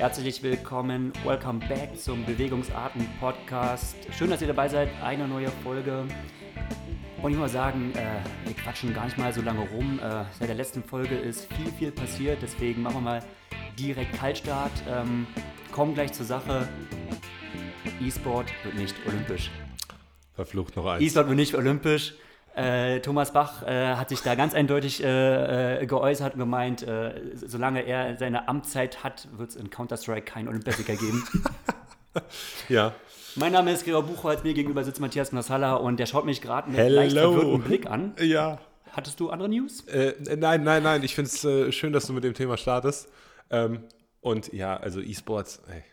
Herzlich willkommen, welcome back zum Bewegungsarten Podcast. Schön, dass ihr dabei seid. Eine neue Folge. Und ich muss sagen, äh, wir quatschen gar nicht mal so lange rum. Äh, seit der letzten Folge ist viel, viel passiert. Deswegen machen wir mal direkt Kaltstart. Ähm, kommen gleich zur Sache. E-Sport wird nicht olympisch. Verflucht noch eins. E-Sport wird nicht olympisch. Äh, Thomas Bach äh, hat sich da ganz eindeutig äh, äh geäußert und gemeint, äh, solange er seine Amtszeit hat, wird es in Counter-Strike keinen Olympiasieger geben. ja. Mein Name ist Gregor Buchholz, mir gegenüber sitzt Matthias Nassala und der schaut mich gerade mit Hello. leicht verwirrtem Blick an. Ja. Hattest du andere News? Äh, nein, nein, nein. Ich finde es schön, dass du mit dem Thema startest. Ähm, und ja, also E-Sports, ey,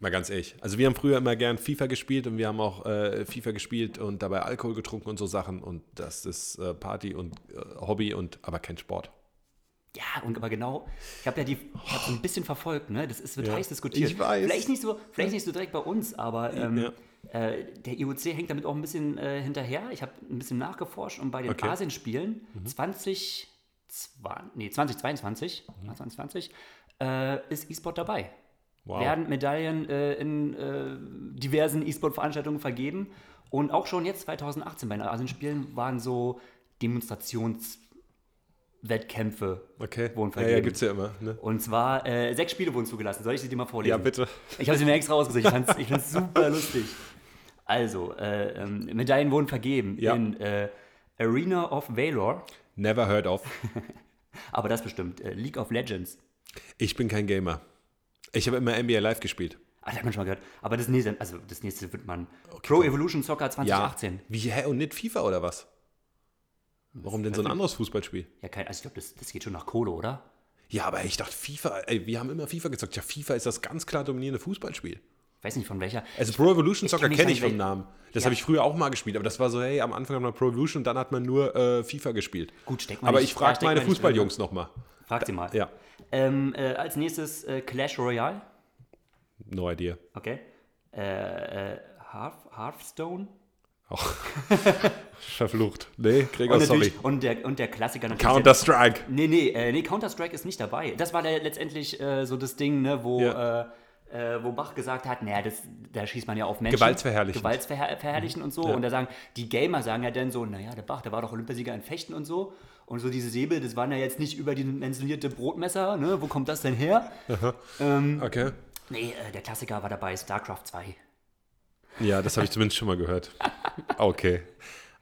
Mal ganz ehrlich. Also wir haben früher immer gern FIFA gespielt und wir haben auch äh, FIFA gespielt und dabei Alkohol getrunken und so Sachen. Und das ist äh, Party und äh, Hobby und aber kein Sport. Ja, und aber genau, ich habe ja die, ich habe ein bisschen verfolgt, ne? Das ist, wird ja, heiß diskutiert. Ich weiß. Vielleicht nicht so, vielleicht nicht so direkt bei uns, aber ähm, ja. äh, der IOC hängt damit auch ein bisschen äh, hinterher. Ich habe ein bisschen nachgeforscht und bei den okay. Asienspielen mhm. 20, 20, nee, 2022, mhm. 2020 äh, ist E-Sport dabei wow. werden Medaillen äh, in äh, diversen E-Sport-Veranstaltungen vergeben. Und auch schon jetzt 2018 bei den Asienspielen waren so Demonstrationswettkämpfe okay. wurden vergeben. Ja, ja, gibt's ja immer. Ne? Und zwar äh, sechs Spiele wurden zugelassen. Soll ich sie dir mal vorlesen? Ja, bitte. Ich habe sie mir extra rausgesucht. Ich fand es super lustig. Also, äh, ähm, Medaillen wurden vergeben ja. in äh, Arena of Valor. Never heard of. Aber das bestimmt. Äh, League of Legends. Ich bin kein Gamer. Ich habe immer NBA Live gespielt. Ah, das hat man schon mal gehört. Aber das nächste, also das nächste wird man. Okay, Pro Evolution Soccer 2018. Ja. Wie, hä? Und nicht FIFA oder was? Warum denn so ein anderes Fußballspiel? Ja, kein, also ich glaube, das, das geht schon nach Kohle, oder? Ja, aber ich dachte, FIFA, ey, wir haben immer FIFA gezockt. Ja, FIFA ist das ganz klar dominierende Fußballspiel. Weiß nicht von welcher. Also Pro Evolution Soccer kenne kenn ich vom Namen. Das ja. habe ich früher auch mal gespielt, aber das war so, hey, am Anfang hat man Pro Evolution und dann hat man nur äh, FIFA gespielt. Gut, steck mal Aber nicht, ich frage meine Fußballjungs nochmal. Frag sie mal. Ja. Ähm, äh, als nächstes äh, Clash Royale. No idea. Okay. Äh, äh, Hearth, Hearthstone? Auch verflucht. Nee, Gregor, und sorry. Und der, und der Klassiker natürlich. Counter-Strike. Nee, nee, äh, nee Counter-Strike ist nicht dabei. Das war der, letztendlich äh, so das Ding, ne, wo, äh, äh wo Bach gesagt hat, naja, das, da schießt man ja auf Menschen. Gewaltsverherrlichen. Gewaltsverherrlichen mhm. und so. Ja. Und da sagen, die Gamer sagen ja dann so, naja, der Bach, der war doch Olympiasieger in Fechten und so. Und so diese Säbel, das waren ja jetzt nicht überdimensionierte Brotmesser, ne? Wo kommt das denn her? Ähm, okay. Nee, äh, der Klassiker war dabei, StarCraft 2. Ja, das habe ich zumindest schon mal gehört. Okay.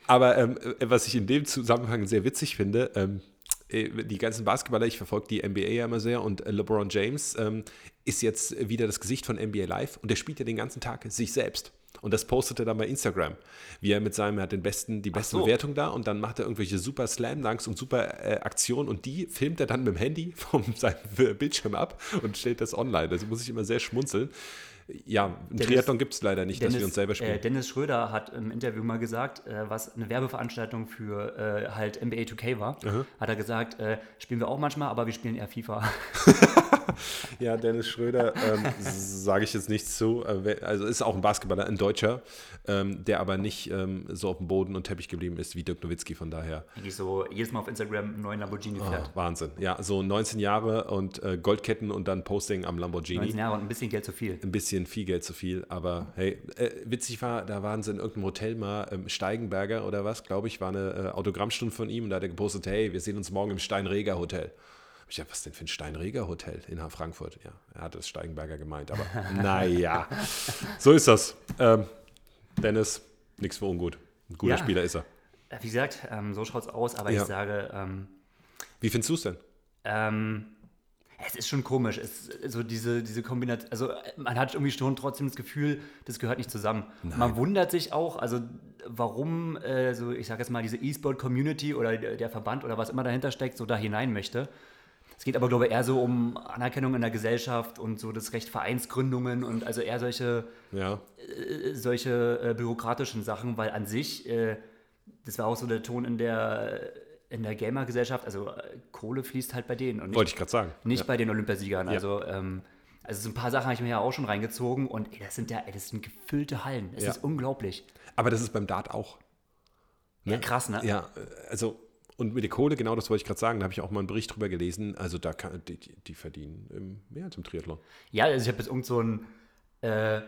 Aber ähm, äh, was ich in dem Zusammenhang sehr witzig finde, ähm, äh, die ganzen Basketballer, ich verfolge die NBA ja immer sehr und LeBron James ähm, ist jetzt wieder das Gesicht von NBA Live und der spielt ja den ganzen Tag sich selbst. Und das postet er dann bei Instagram. Wie er mit seinem, er hat den besten, die beste so. Bewertung da und dann macht er irgendwelche super Slam-Dunks und super äh, Aktionen und die filmt er dann mit dem Handy von seinem Bildschirm ab und stellt das online. Also muss ich immer sehr schmunzeln. Ja, ein Triathlon gibt es leider nicht, Dennis, dass wir uns selber spielen. Äh, Dennis Schröder hat im Interview mal gesagt, äh, was eine Werbeveranstaltung für äh, halt NBA 2K war, -huh. hat er gesagt, äh, spielen wir auch manchmal, aber wir spielen eher FIFA. ja, Dennis Schröder, ähm, sage ich jetzt nichts zu. Äh, also ist auch ein Basketballer, ein Deutscher, ähm, der aber nicht ähm, so auf dem Boden und Teppich geblieben ist wie Dirk Nowitzki, von daher. Eigentlich so jedes Mal auf Instagram einen neuen Lamborghini fährt. Oh, Wahnsinn. Ja, so 19 Jahre und äh, Goldketten und dann Posting am Lamborghini. 19 Jahre und ein bisschen Geld zu viel. Ein bisschen viel Geld zu viel, aber hey, äh, witzig war, da waren sie in irgendeinem Hotel mal, ähm, Steigenberger oder was, glaube ich, war eine äh, Autogrammstunde von ihm und da hat er gepostet, hey, wir sehen uns morgen im Steinreger Hotel. Ich dachte, was denn für ein Steinreger Hotel in Frankfurt? Ja, er hat das Steigenberger gemeint, aber naja, so ist das. Ähm, Dennis, nichts für ungut. Ein guter ja. Spieler ist er. Wie gesagt, ähm, so schaut es aus, aber ja. ich sage. Ähm, Wie findest du es denn? Ähm, es ist schon komisch. Es, so diese, diese Kombination, also man hat irgendwie schon trotzdem das Gefühl, das gehört nicht zusammen. Nein. Man wundert sich auch, also warum, äh, so ich sage jetzt mal, diese E-Sport-Community oder der Verband oder was immer dahinter steckt, so da hinein möchte. Es geht aber, glaube ich, eher so um Anerkennung in der Gesellschaft und so das Recht Vereinsgründungen und also eher solche, ja. äh, solche äh, bürokratischen Sachen, weil an sich, äh, das war auch so der Ton in der, in der Gamer-Gesellschaft, also äh, Kohle fließt halt bei denen. Und nicht, Wollte ich gerade sagen. Nicht ja. bei den Olympiasiegern. Ja. Also, ähm, also so ein paar Sachen habe ich mir ja auch schon reingezogen und ey, das sind ja, ey, das sind gefüllte Hallen. Das ist unglaublich. Aber das ist beim Dart auch. Ne? Ja, krass, ne? Ja, also Und mit der Kohle, genau das wollte ich gerade sagen, da habe ich auch mal einen Bericht drüber gelesen. Also da kann, die, die verdienen mehr als im Triathlon. Ja, also ich habe jetzt irgend so ein äh,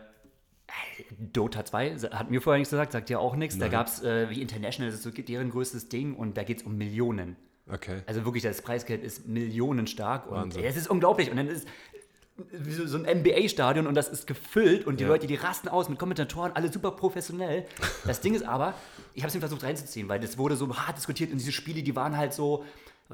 Dota 2, hat mir vorher nichts gesagt, sagt ja auch nichts. Da gab es äh, wie International, das ist so deren größtes Ding und da geht es um Millionen. Okay. Also wirklich, das Preisgeld ist millionenstark und es ist unglaublich. Und dann ist so ein NBA-Stadion und das ist gefüllt und die ja. Leute, die rasten aus mit Kommentatoren, alle super professionell. Das Ding ist aber, ich habe es mir versucht reinzuziehen, weil das wurde so hart diskutiert und diese Spiele, die waren halt so,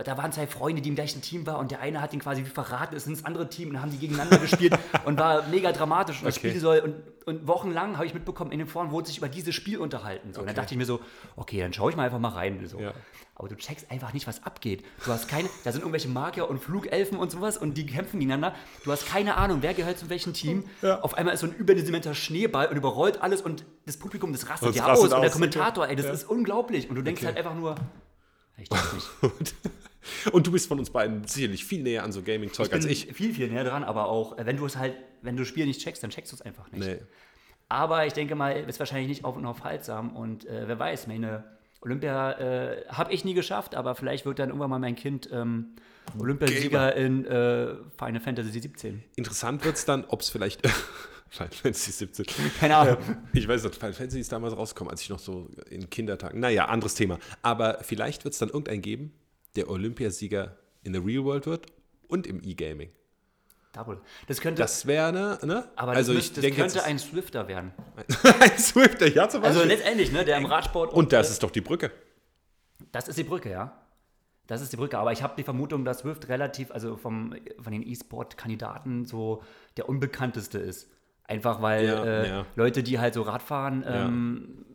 da waren zwei Freunde, die im gleichen Team waren und der eine hat ihn quasi wie verraten, ist ins andere Team und haben die gegeneinander gespielt und war mega dramatisch und das okay. Spiel soll und, und wochenlang habe ich mitbekommen, in den Foren wurde sich über dieses Spiel unterhalten. So. Okay. Und dann dachte ich mir so, okay, dann schaue ich mal einfach mal rein. So. Ja. Aber du checkst einfach nicht, was abgeht. Du hast keine, da sind irgendwelche Magier und Flugelfen und sowas und die kämpfen gegeneinander. Du hast keine Ahnung, wer gehört zu welchem Team. Ja. Auf einmal ist so ein überdimensionierter Schneeball und überrollt alles und das Publikum, das rastet ja aus. Und der Kommentator, ey, das ja. ist unglaublich. Und du denkst okay. halt einfach nur, ich check's nicht. Und du bist von uns beiden sicherlich viel näher an so Gaming-Zeug als ich. Viel, viel näher dran, aber auch, äh, wenn du es halt, wenn du das Spiel nicht checkst, dann checkst du es einfach nicht. Nee. Aber ich denke mal, ist wahrscheinlich nicht auf und auf haltsam und äh, wer weiß, meine Olympia äh, habe ich nie geschafft, aber vielleicht wird dann irgendwann mal mein Kind ähm, Olympiasieger in äh, Final Fantasy 17. Interessant wird es dann, ob es vielleicht. Final Fantasy 17. Keine Ahnung. Ich weiß nicht, Final Fantasy ist damals rausgekommen, als ich noch so in Kindertagen. Naja, anderes Thema. Aber vielleicht wird es dann irgendeinen geben, der Olympiasieger in the Real World wird und im E-Gaming. Double. Das könnte. Das wäre, ne, ne? Aber also das, ich das denke, könnte ein Swifter werden. ein Swifter, ja, zum also Beispiel. Also letztendlich, ne, der im Radsport. Und, und das ist doch die Brücke. Das ist die Brücke, ja. Das ist die Brücke. Aber ich habe die Vermutung, dass Swift relativ, also vom, von den E-Sport-Kandidaten so der unbekannteste ist. Einfach weil ja, äh, ja. Leute, die halt so Radfahren, ähm,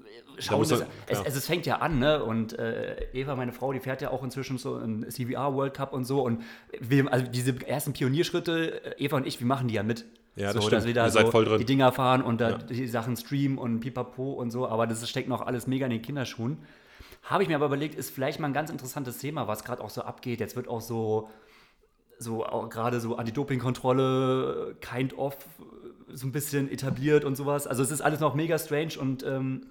schauen, das, es, es, es, fängt ja an, ne? Und äh, Eva, meine Frau, die fährt ja auch inzwischen so im CVR World Cup und so. Und wir, also diese ersten Pionierschritte, äh, Eva und ich, wir machen die ja mit. Ja, das so, stimmt. dass wir da so die Dinger fahren und da ja. die Sachen streamen und pipapo und so, aber das steckt noch alles mega in den Kinderschuhen. Habe ich mir aber überlegt, ist vielleicht mal ein ganz interessantes Thema, was gerade auch so abgeht. Jetzt wird auch so, so gerade so Anti-Doping-Kontrolle, kind of, so ein bisschen etabliert und sowas. Also es ist alles noch mega strange und ähm,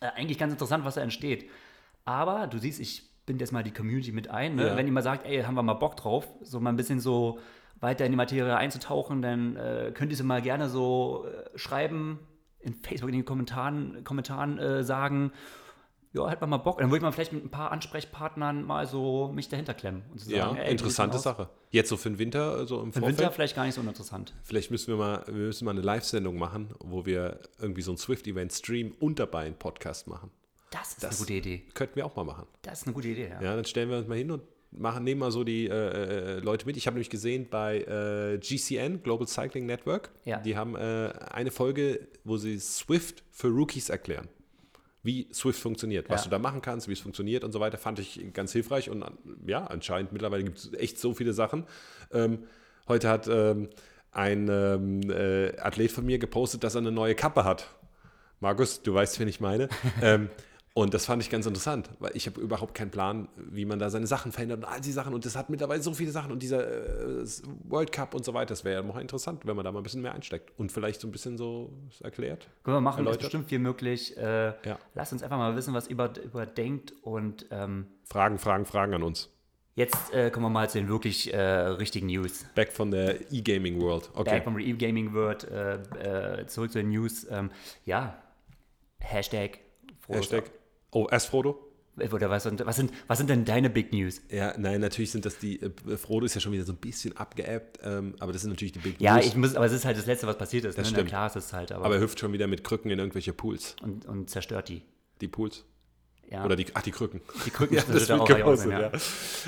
äh, eigentlich ganz interessant, was da entsteht. Aber du siehst, ich binde jetzt mal die Community mit ein. Ne? Ja. Wenn jemand sagt, ey, haben wir mal Bock drauf, so mal ein bisschen so weiter in die Materie einzutauchen, dann äh, könnt ihr es mal gerne so äh, schreiben, in Facebook in den Kommentaren, Kommentaren äh, sagen, ja, hätte man mal Bock. Dann würde ich mal vielleicht mit ein paar Ansprechpartnern mal so mich dahinter klemmen. Und zu sagen, ja, ey, interessante Sache. Jetzt so für den Winter, so also im Für den Winter vielleicht gar nicht so uninteressant. Vielleicht müssen wir mal, wir müssen mal eine Live-Sendung machen, wo wir irgendwie so ein Swift-Event streamen und dabei einen Podcast machen. Das ist das eine gute Idee. Könnten wir auch mal machen. Das ist eine gute Idee, ja. Ja, dann stellen wir uns mal hin und machen, nehmen mal so die äh, äh Leute mit. Ich habe nämlich gesehen bei äh, GCN, Global Cycling Network, ja. die haben äh, eine Folge, wo sie Swift für Rookies erklären wie Swift funktioniert, was ja. du da machen kannst, wie es funktioniert und so weiter, fand ich ganz hilfreich. Und ja, anscheinend mittlerweile gibt es echt so viele Sachen. Ähm, heute hat ähm, ein ähm, äh, Athlet von mir gepostet, dass er eine neue Kappe hat. Markus, du weißt, wen ich meine. ähm, und das fand ich ganz interessant, weil ich habe überhaupt keinen Plan, wie man da seine Sachen verändert und all die Sachen. Und das hat mittlerweile so viele Sachen und dieser äh, World Cup und so weiter. Das wäre ja noch interessant, wenn man da mal ein bisschen mehr einsteckt und vielleicht so ein bisschen so erklärt. Können wir machen, ist bestimmt viel möglich. Äh, ja. Lasst uns einfach mal wissen, was ihr über, denkt und ähm, Fragen, Fragen, Fragen an uns. Jetzt äh, kommen wir mal zu den wirklich äh, richtigen News. Back von der E-Gaming World. Okay. Back from the E-Gaming World. Äh, äh, zurück zu den News. Ähm, ja, Hashtag. Hashtag Oh, erst Frodo? Oder was, was, sind, was sind denn deine Big News? Ja, nein, natürlich sind das die. Äh, Frodo ist ja schon wieder so ein bisschen abgeappt, ähm, aber das sind natürlich die Big ja, News. Ja, ich muss, aber es ist halt das Letzte, was passiert ist. Das ne? stimmt. Na klar ist es halt. Aber, aber er hüpft schon wieder mit Krücken in irgendwelche Pools. Und, und zerstört die. Die Pools? Ja. Oder die, ach, die Krücken. Die Krücken, ja, das, wird gepostet, ja. ja.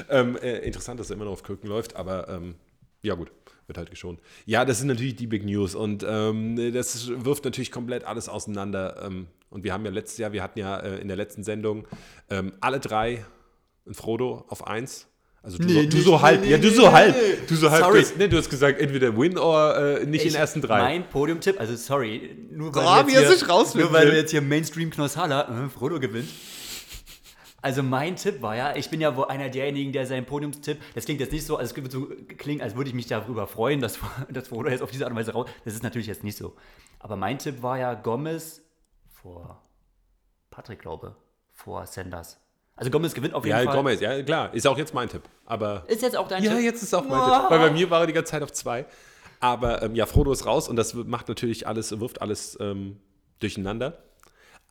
Ähm, äh, interessant, dass er immer noch auf Krücken läuft, aber ähm, ja, gut wird halt geschont. Ja, das sind natürlich die Big News und ähm, das wirft natürlich komplett alles auseinander. Ähm, und wir haben ja letztes Jahr, wir hatten ja äh, in der letzten Sendung ähm, alle drei ein Frodo auf eins. Also du, nee, so, du so halb, nee, ja, du so halb, du so halb. Sorry. Du hast, nee, du hast gesagt, entweder Win oder äh, nicht ich, in den ersten drei. Mein Podiumtipp, also sorry, nur weil, oh, jetzt hier, nur weil jetzt hier Mainstream Knossala, äh, Frodo gewinnt. Also mein Tipp war ja, ich bin ja wohl einer derjenigen, der seinen Podiumstipp, das klingt jetzt nicht so, also es würde so klingen, als würde ich mich darüber freuen, dass, dass Frodo jetzt auf diese Art und Weise raus. Das ist natürlich jetzt nicht so. Aber mein Tipp war ja Gomez vor Patrick, glaube vor Sanders. Also Gomez gewinnt auf jeden ja, Fall. Gomez, ja klar, ist auch jetzt mein Tipp. Aber ist jetzt auch dein ja, Tipp? Ja, jetzt ist auch mein wow. Tipp. Weil bei mir war er die ganze Zeit auf zwei. Aber ähm, ja, Frodo ist raus und das macht natürlich alles, wirft alles ähm, durcheinander.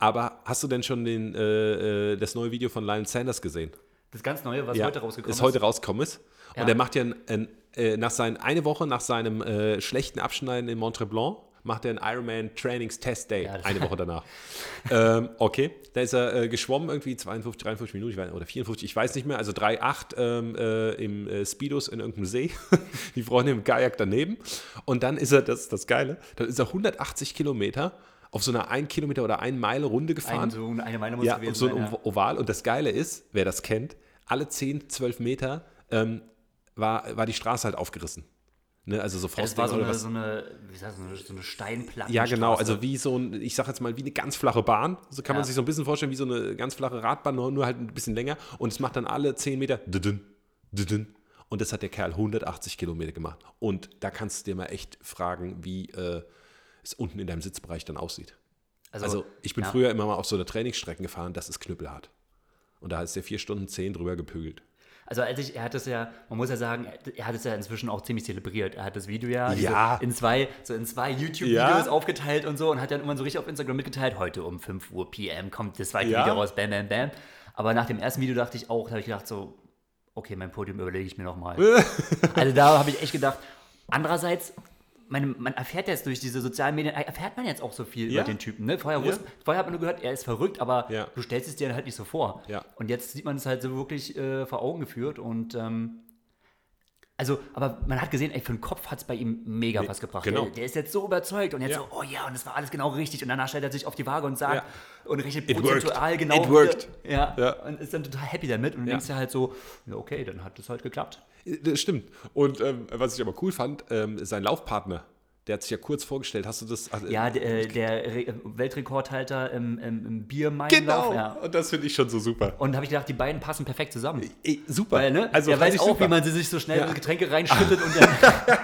Aber hast du denn schon den, äh, äh das neue Video von Lionel Sanders gesehen? Das ganz neue, was ja, heute rausgekommen ist? Heute rausgekommen ist. Ja. Und er macht ja ein, ein, äh, nach seinen, eine Woche nach seinem äh, schlechten Abschneiden in Montreblanc, macht er einen Ironman Trainings Test Day, ja, eine Woche danach. ähm, okay, da ist er äh, geschwommen, irgendwie 52, 53 Minuten weiß, oder 54, ich weiß nicht mehr, also 3,8 ähm, äh, im äh, Speedos in irgendeinem See, die Freundin im Kajak daneben. Und dann ist er, das ist das Geile, dann ist er 180 Kilometer auf so einer 1 Kilometer oder 1 Meile Runde gefahren. Ein, so eine Meile muss ja, auf so ein. Oval. Und das Geile ist, wer das kennt, alle 10, 12 Meter ähm, war, war die Straße halt aufgerissen. Ne, also so ja, Das war so eine, so eine, wie sagt man, so eine Steinplatte. Ja, genau. Also wie so ein, ich sag jetzt mal, wie eine ganz flache Bahn. So kann ja. man sich so ein bisschen vorstellen, wie so eine ganz flache Radbahn, nur, nur halt ein bisschen länger. Und es macht dann alle 10 Meter. Und das hat der Kerl 180 Kilometer gemacht. Und da kannst du dir mal echt fragen, wie äh, es unten in deinem Sitzbereich dann aussieht. Also, also ich bin ja. früher immer mal auf so eine Trainingsstrecken gefahren, das ist knüppelhart. Und da ist der vier Stunden zehn drüber gepügelt. Also als ich, er hat es ja, man muss ja sagen, er hat es ja inzwischen auch ziemlich zelebriert. Er hat das Video ja, ja. in zwei, so in zwei YouTube-Videos ja. aufgeteilt und so und hat dann immer so richtig auf Instagram mitgeteilt, heute um 5 Uhr PM kommt das zweite ja. Video raus, bam, bam, bam. Aber nach dem ersten Video dachte ich auch, da habe ich gedacht so, okay, mein Podium überlege ich mir nochmal. also da habe ich echt gedacht, andererseits man, man erfährt jetzt durch diese sozialen Medien, erfährt man jetzt auch so viel ja. über den Typen. Ne? Vorher, ja. vorher hat man nur gehört, er ist verrückt, aber du stellst es dir halt nicht so vor. Und jetzt sieht man es halt so wirklich äh, vor Augen geführt und ähm, also, aber man hat gesehen, ey, für den Kopf hat es bei ihm mega was gebracht. Genau. Der, der, ist jetzt so überzeugt und jetzt so, oh ja, und das war alles genau richtig. Und danach stellt er sich auf die Waage und sagt und rechnet prozentual genau. It worked. Ja, ja, und ist dann total happy damit und ja. denkst ja halt so, okay, dann hat das halt geklappt. Das stimmt. Und ähm, was ich aber cool fand, ähm, sein Laufpartner, der hat sich ja kurz vorgestellt. Hast du das? Also, ja, der, äh, der Weltrekordhalter im, im, im Biermeilenlauf. Genau. Ja. Und das finde ich schon so super. Und da habe ich gedacht, die beiden passen perfekt zusammen. E, super. Weil, ne? Also, der weiß auch, super. wie man sie sich so schnell ja. in Getränke reinschüttet und dann.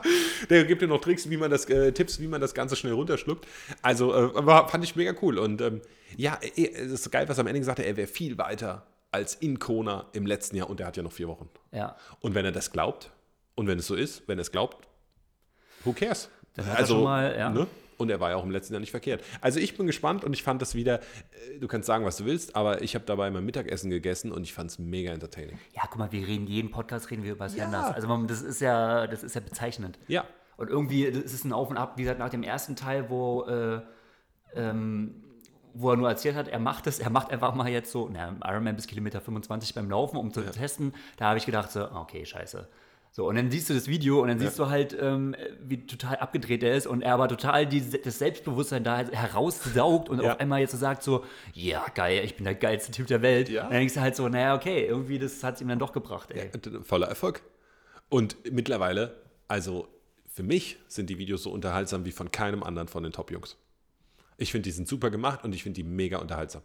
der gibt dir noch Tricks, wie man das, äh, Tipps, wie man das Ganze schnell runterschluckt. Also äh, war, fand ich mega cool. Und ähm, ja, eh, es ist geil, was er am Ende gesagt hat, er wäre viel weiter als in Kona im letzten Jahr und er hat ja noch vier Wochen. Ja. Und wenn er das glaubt und wenn es so ist, wenn er es glaubt, who cares? also, mal, ja. ne? Und er war ja auch im letzten Jahr nicht verkehrt. Also ich bin gespannt und ich fand das wieder, äh, du kannst sagen, was du willst, aber ich habe dabei mein Mittagessen gegessen und ich fand es mega entertaining. Ja, guck mal, wir reden jeden Podcast reden wir über Sanders. Ja. Also das ist ja, das ist ja bezeichnend. Ja. Und irgendwie ist es ein Auf und Ab, wie gesagt, nach dem ersten Teil, wo äh, ähm, wo er nur erzählt hat, er macht es, er macht einfach mal jetzt so, na, Ironman bis Kilometer 25 beim Laufen, um zu ja. testen. Da habe ich gedacht, so, okay, scheiße. So, und dann siehst du das Video und dann siehst ja. du halt, ähm, wie total abgedreht er ist und er aber total die, das Selbstbewusstsein da heraussaugt und ja. auf einmal jetzt so sagt so, ja, geil, ich bin der geilste Typ der Welt. Ja. Und dann denkst du halt so, naja, okay, irgendwie das hat es ihm dann doch gebracht, ey. Voller Erfolg. Und mittlerweile, also für mich sind die Videos so unterhaltsam wie von keinem anderen von den Top-Jungs. Ich finde, die sind super gemacht und ich finde die mega unterhaltsam.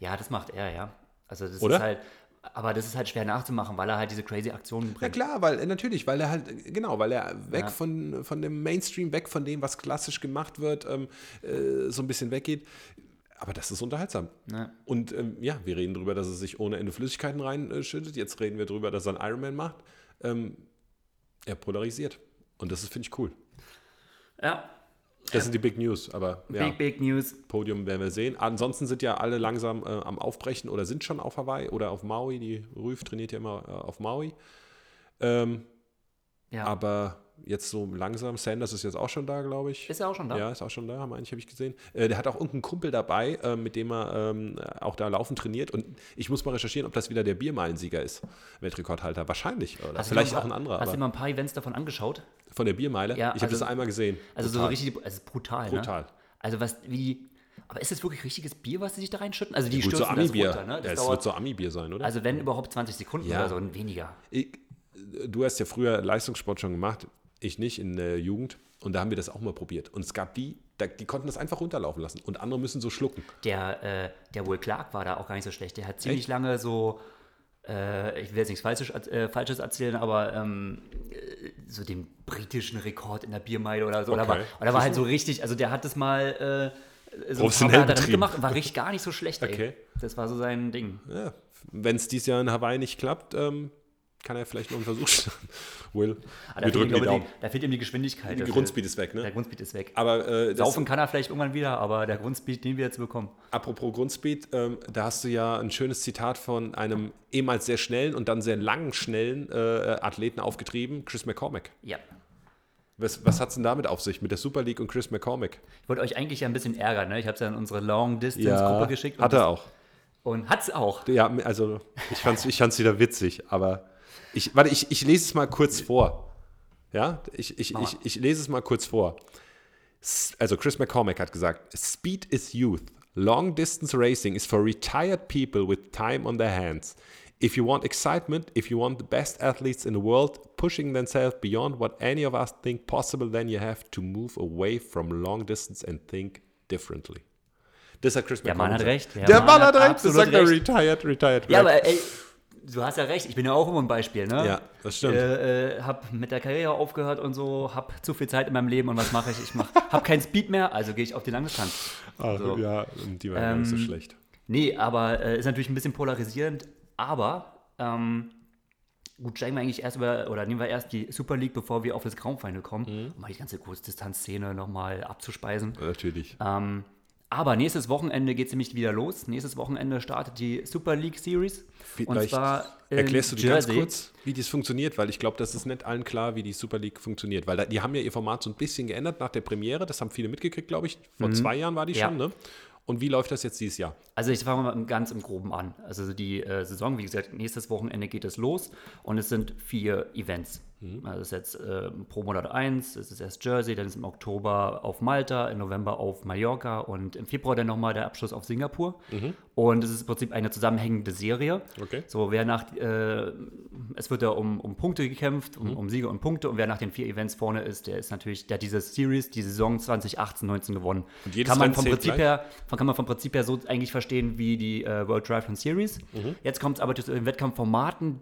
Ja, das macht er, ja. Also das Oder? ist halt, aber das ist halt schwer nachzumachen, weil er halt diese crazy Aktionen bringt. Ja klar, weil äh, natürlich, weil er halt, genau, weil er weg ja. von, von dem Mainstream, weg von dem, was klassisch gemacht wird, ähm, äh, so ein bisschen weggeht. Aber das ist unterhaltsam. Ja. Und ähm, ja, wir reden darüber, dass er sich ohne Ende Flüssigkeiten reinschüttet. Jetzt reden wir darüber, dass er einen Ironman macht. Ähm, er polarisiert. Und das finde ich cool. Ja, das sind die Big News, aber ja. Big, Big News. Podium werden wir sehen. Ansonsten sind ja alle langsam äh, am Aufbrechen oder sind schon auf Hawaii oder auf Maui. Die Rüf trainiert ja immer äh, auf Maui. Ähm, ja. Aber jetzt so langsam. Sanders ist jetzt auch schon da, glaube ich. Ist er auch schon da? Ja, ist auch schon da, habe ich, gesehen. Äh, der hat auch irgendeinen Kumpel dabei, äh, mit dem er ähm, auch da laufen trainiert. Und ich muss mal recherchieren, ob das wieder der Biermeilensieger ist, Weltrekordhalter. Wahrscheinlich. Oder hast vielleicht paar, auch ein anderer. Hast du dir mal ein paar Events davon angeschaut? Von der Biermeile? Ja, ich habe also, das einmal gesehen. Also brutal. so richtig, also brutal. Ne? Brutal. Ne? Also was, wie, aber ist das wirklich richtiges Bier, was sie sich da reinschütten? Also die ja, stürzen so Ami-Bier. runter, ne? Das ja, wird so Ami-Bier sein, oder? Also wenn überhaupt 20 Sekunden ja. oder so, weniger. Ich, du hast ja früher Leistungssport schon gemacht, ich nicht in der Jugend. Und da haben wir das auch mal probiert. Und es gab die, die konnten das einfach runterlaufen lassen. Und andere müssen so schlucken. Der, äh, der Will Clark war da auch gar nicht so schlecht. Der hat ziemlich Echt? lange so äh, ich will jetzt nichts Falsches, äh, Falsches erzählen, aber ähm, äh, so den britischen Rekord in der Biermeile oder so. Okay. Oder war, oder war halt so richtig, also der hat es mal äh, so mitgemacht und war richtig gar nicht so schlecht. Ey. Okay. Das war so sein Ding. Ja, wenn es dieses Jahr in Hawaii nicht klappt, ähm, kann er vielleicht noch einen Versuch starten. Will, ah, wir drücken die Daumen. Da fehlt ihm die Geschwindigkeit. Der Grundspeed ist weg, ne? Der Grundspeed ist weg. Aber, äh, Saufen kann er vielleicht irgendwann wieder, aber der Grundspeed, den wir jetzt bekommen. Apropos Grundspeed, ähm, da hast du ja ein schönes Zitat von einem ehemals sehr schnellen und dann sehr langen, schnellen äh, Athleten aufgetrieben, Chris McCormack. Ja. Was, was hat es denn damit auf sich, mit der Super League und Chris McCormack? Ich wollte euch eigentlich ja ein bisschen ärgern, ne? Ich habe es ja in unsere Long-Distance-Gruppe ja, geschickt. Hat er auch. Und hat es auch. Ja, also ich fand es ich wieder witzig, aber ich, warte, ich, ich lese es mal kurz vor. Ja, ich, ich, ich, ich lese es mal kurz vor. Also Chris McCormack hat gesagt, Speed is youth. Long distance racing is for retired people with time on their hands. If you want excitement, if you want the best athletes in the world pushing themselves beyond what any of us think possible, then you have to move away from long distance and think differently. Das hat Chris McCormack. Der Mann hat recht. Der, der Mann, hat recht. Das sagt er retired, retired. Ja, aber ey, du hast ja recht, ich bin ja auch immer ein Beispiel, ne? Ja, das stimmt. Äh, äh, hab mit der Karriere aufgehört und so, hab zu viel Zeit in meinem Leben und was mache ich? Ich mach, hab keinen Speed mehr, also gehe ich auf die Langdistanz. Ach, so. ja, die war ähm, nicht so schlecht. Nee, aber äh, ist natürlich ein bisschen polarisierend, aber ähm, gut, steigen wir eigentlich erst über, oder nehmen wir erst die Super League, bevor wir auf das Grand Final kommen, mhm. um mal die ganze Kurzdistanzszene nochmal abzuspeisen. Natürlich. Ähm, aber nächstes Wochenende geht es nämlich wieder los. Nächstes Wochenende startet die Super League Series. Vielleicht und zwar erklärst du dir ganz kurz, wie das funktioniert, weil ich glaube, das ist nicht allen klar, wie die Super League funktioniert. Weil da, die haben ja ihr Format so ein bisschen geändert nach der Premiere. Das haben viele mitgekriegt, glaube ich. Vor mhm. zwei Jahren war die ja. schon, ne? Und wie läuft das jetzt dieses Jahr? Also ich fange mal ganz im Groben an. Also die äh, Saison, wie gesagt, nächstes Wochenende geht es los und es sind vier Events. Mhm. Also das ist jetzt äh, pro Monat eins, es ist erst Jersey, dann ist im Oktober auf Malta, im November auf Mallorca und im Februar dann nochmal der Abschluss auf Singapur. Mhm. Und es ist im Prinzip eine zusammenhängende Serie. Okay. So, wer nach, äh, es wird ja um, um Punkte gekämpft, um, mhm. um, Siege und Punkte und wer nach den vier Events vorne ist, der ist natürlich, der hat diese Series, die Saison 2018-19 gewonnen. Und jedes kann man vom Prinzip her, kann man vom Prinzip her so eigentlich verstehen wie die äh, World Triathlon Series. Mhm. Jetzt kommt es aber zu den Wettkampfformaten,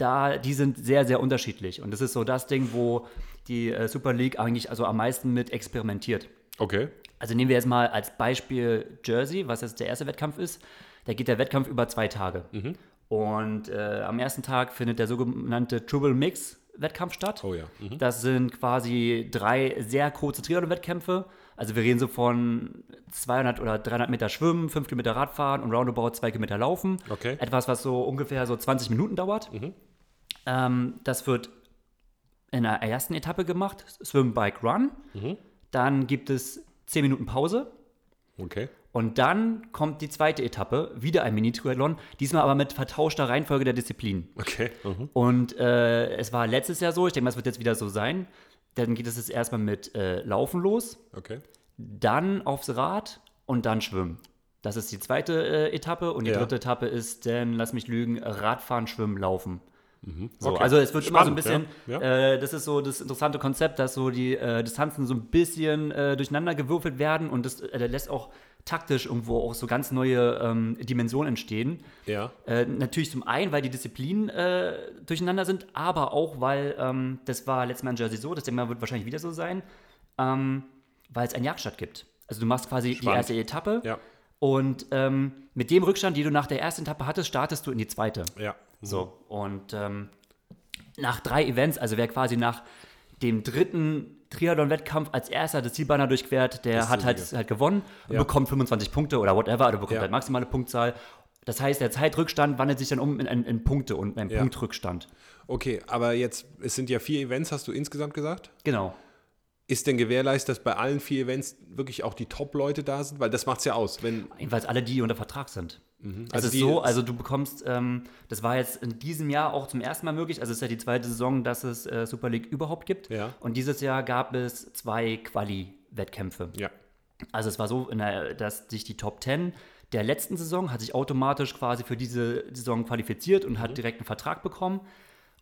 da, die sind sehr, sehr unterschiedlich. Und das ist so das Ding, wo die äh, Super League eigentlich also am meisten mit experimentiert. Okay. Also nehmen wir jetzt mal als Beispiel Jersey, was jetzt der erste Wettkampf ist. Da geht der Wettkampf über zwei Tage. Mhm. Und äh, am ersten Tag findet der sogenannte Triple Mix Wettkampf statt. Oh ja. Mhm. Das sind quasi drei sehr kurze Triathlon-Wettkämpfe. Also wir reden so von 200 oder 300 Meter Schwimmen, 5 Kilometer Radfahren und roundabout 2 Kilometer Laufen. Okay. Etwas, was so ungefähr so 20 Minuten dauert. Mhm. Ähm, das wird in der ersten Etappe gemacht, Swim, Bike, Run. Mhm. Dann gibt es 10 Minuten Pause. Okay. Und dann kommt die zweite Etappe, wieder ein Mini-Triathlon, diesmal aber mit vertauschter Reihenfolge der Disziplinen. Okay. Mhm. Und äh, es war letztes Jahr so, ich denke es wird jetzt wieder so sein. Dann geht es jetzt erstmal mit äh, Laufen los. Okay. Dann aufs Rad und dann Schwimmen. Das ist die zweite äh, Etappe. Und die ja. dritte Etappe ist dann, lass mich lügen, Radfahren, Schwimmen, Laufen. Mhm. So, okay. Also es wird Spannend, immer so ein bisschen, ja. Ja. Äh, das ist so das interessante Konzept, dass so die äh, Distanzen so ein bisschen äh, durcheinander gewürfelt werden und das äh, lässt auch taktisch irgendwo auch so ganz neue ähm, Dimensionen entstehen. Ja. Äh, natürlich zum einen, weil die Disziplinen äh, durcheinander sind, aber auch, weil ähm, das war letztes Mal in Jersey so, das Thema wird wahrscheinlich wieder so sein, ähm, weil es ein Jagdstadt gibt. Also du machst quasi Spannend. die erste Etappe ja. und ähm, mit dem Rückstand, den du nach der ersten Etappe hattest, startest du in die zweite. Ja. Mhm. So, und ähm, nach drei Events, also wer quasi nach dem dritten Triathlon-Wettkampf als erster das Zielbanner durchquert, der hat halt, halt gewonnen und ja. bekommt 25 Punkte oder whatever, oder bekommt ja. halt maximale Punktzahl. Das heißt, der Zeitrückstand wandelt sich dann um in, in, in Punkte und einen ja. Punktrückstand. Okay, aber jetzt, es sind ja vier Events, hast du insgesamt gesagt? Genau. Ist denn gewährleistet, dass bei allen vier Events wirklich auch die Top-Leute da sind? Weil das macht es ja aus. Wenn Jedenfalls alle, die unter Vertrag sind. Mhm. Also es ist so, also du bekommst, ähm, das war jetzt in diesem Jahr auch zum ersten Mal möglich, also es ist ja die zweite Saison, dass es äh, Super League überhaupt gibt. Ja. Und dieses Jahr gab es zwei Quali-Wettkämpfe. Ja. Also es war so, der, dass sich die Top 10 der letzten Saison hat sich automatisch quasi für diese Saison qualifiziert und hat mhm. direkt einen Vertrag bekommen.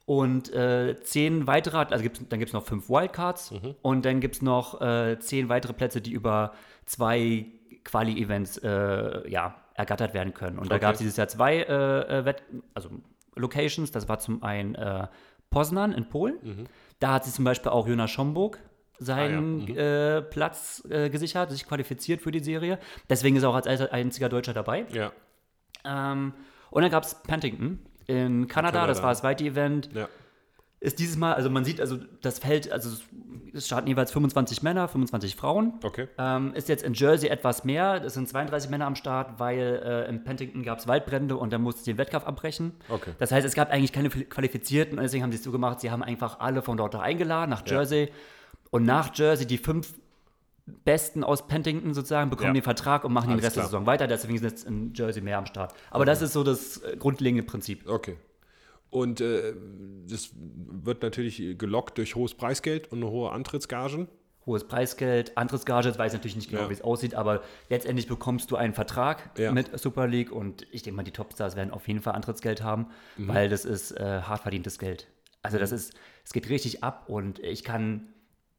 Und äh, zehn weitere, also gibt's, dann gibt es noch fünf Wildcards mhm. und dann gibt es noch äh, zehn weitere Plätze, die über zwei Quali-Events äh, ja, ergattert werden können. Und okay. da gab es dieses Jahr zwei äh, äh also Locations. Das war zum einen äh, Poznan in Polen. Mhm. Da hat sich zum Beispiel auch Jonas Schomburg seinen ah, ja. mhm. äh, Platz äh, gesichert, sich qualifiziert für die Serie. Deswegen ist er auch als einziger Deutscher dabei. Ja. Ähm, und dann gab es Pentington in Kanada, Kanada, das war das zweite Event. Ja. Ist dieses Mal, also man sieht, also das Feld, also es starten jeweils 25 Männer, 25 Frauen. Okay. Ähm, ist jetzt in Jersey etwas mehr. Es sind 32 Männer am Start, weil äh, in Pentington gab es Waldbrände und da musste den Wettkampf abbrechen. Okay. Das heißt, es gab eigentlich keine Qualifizierten und deswegen haben sie es so gemacht, sie haben einfach alle von dort eingeladen nach Jersey. Ja. Und nach Jersey die fünf Besten aus Pentington sozusagen bekommen ja. den Vertrag und machen Alles den Rest klar. der Saison weiter. Deswegen sind jetzt in Jersey mehr am Start. Aber okay. das ist so das grundlegende Prinzip. Okay. Und äh, das wird natürlich gelockt durch hohes Preisgeld und eine hohe Antrittsgagen. Hohes Preisgeld, Antrittsgage, jetzt weiß ich natürlich nicht genau, ja. wie es aussieht, aber letztendlich bekommst du einen Vertrag ja. mit Super League und ich denke mal, die Topstars werden auf jeden Fall Antrittsgeld haben, mhm. weil das ist äh, hart verdientes Geld. Also das mhm. ist, es geht richtig ab und ich kann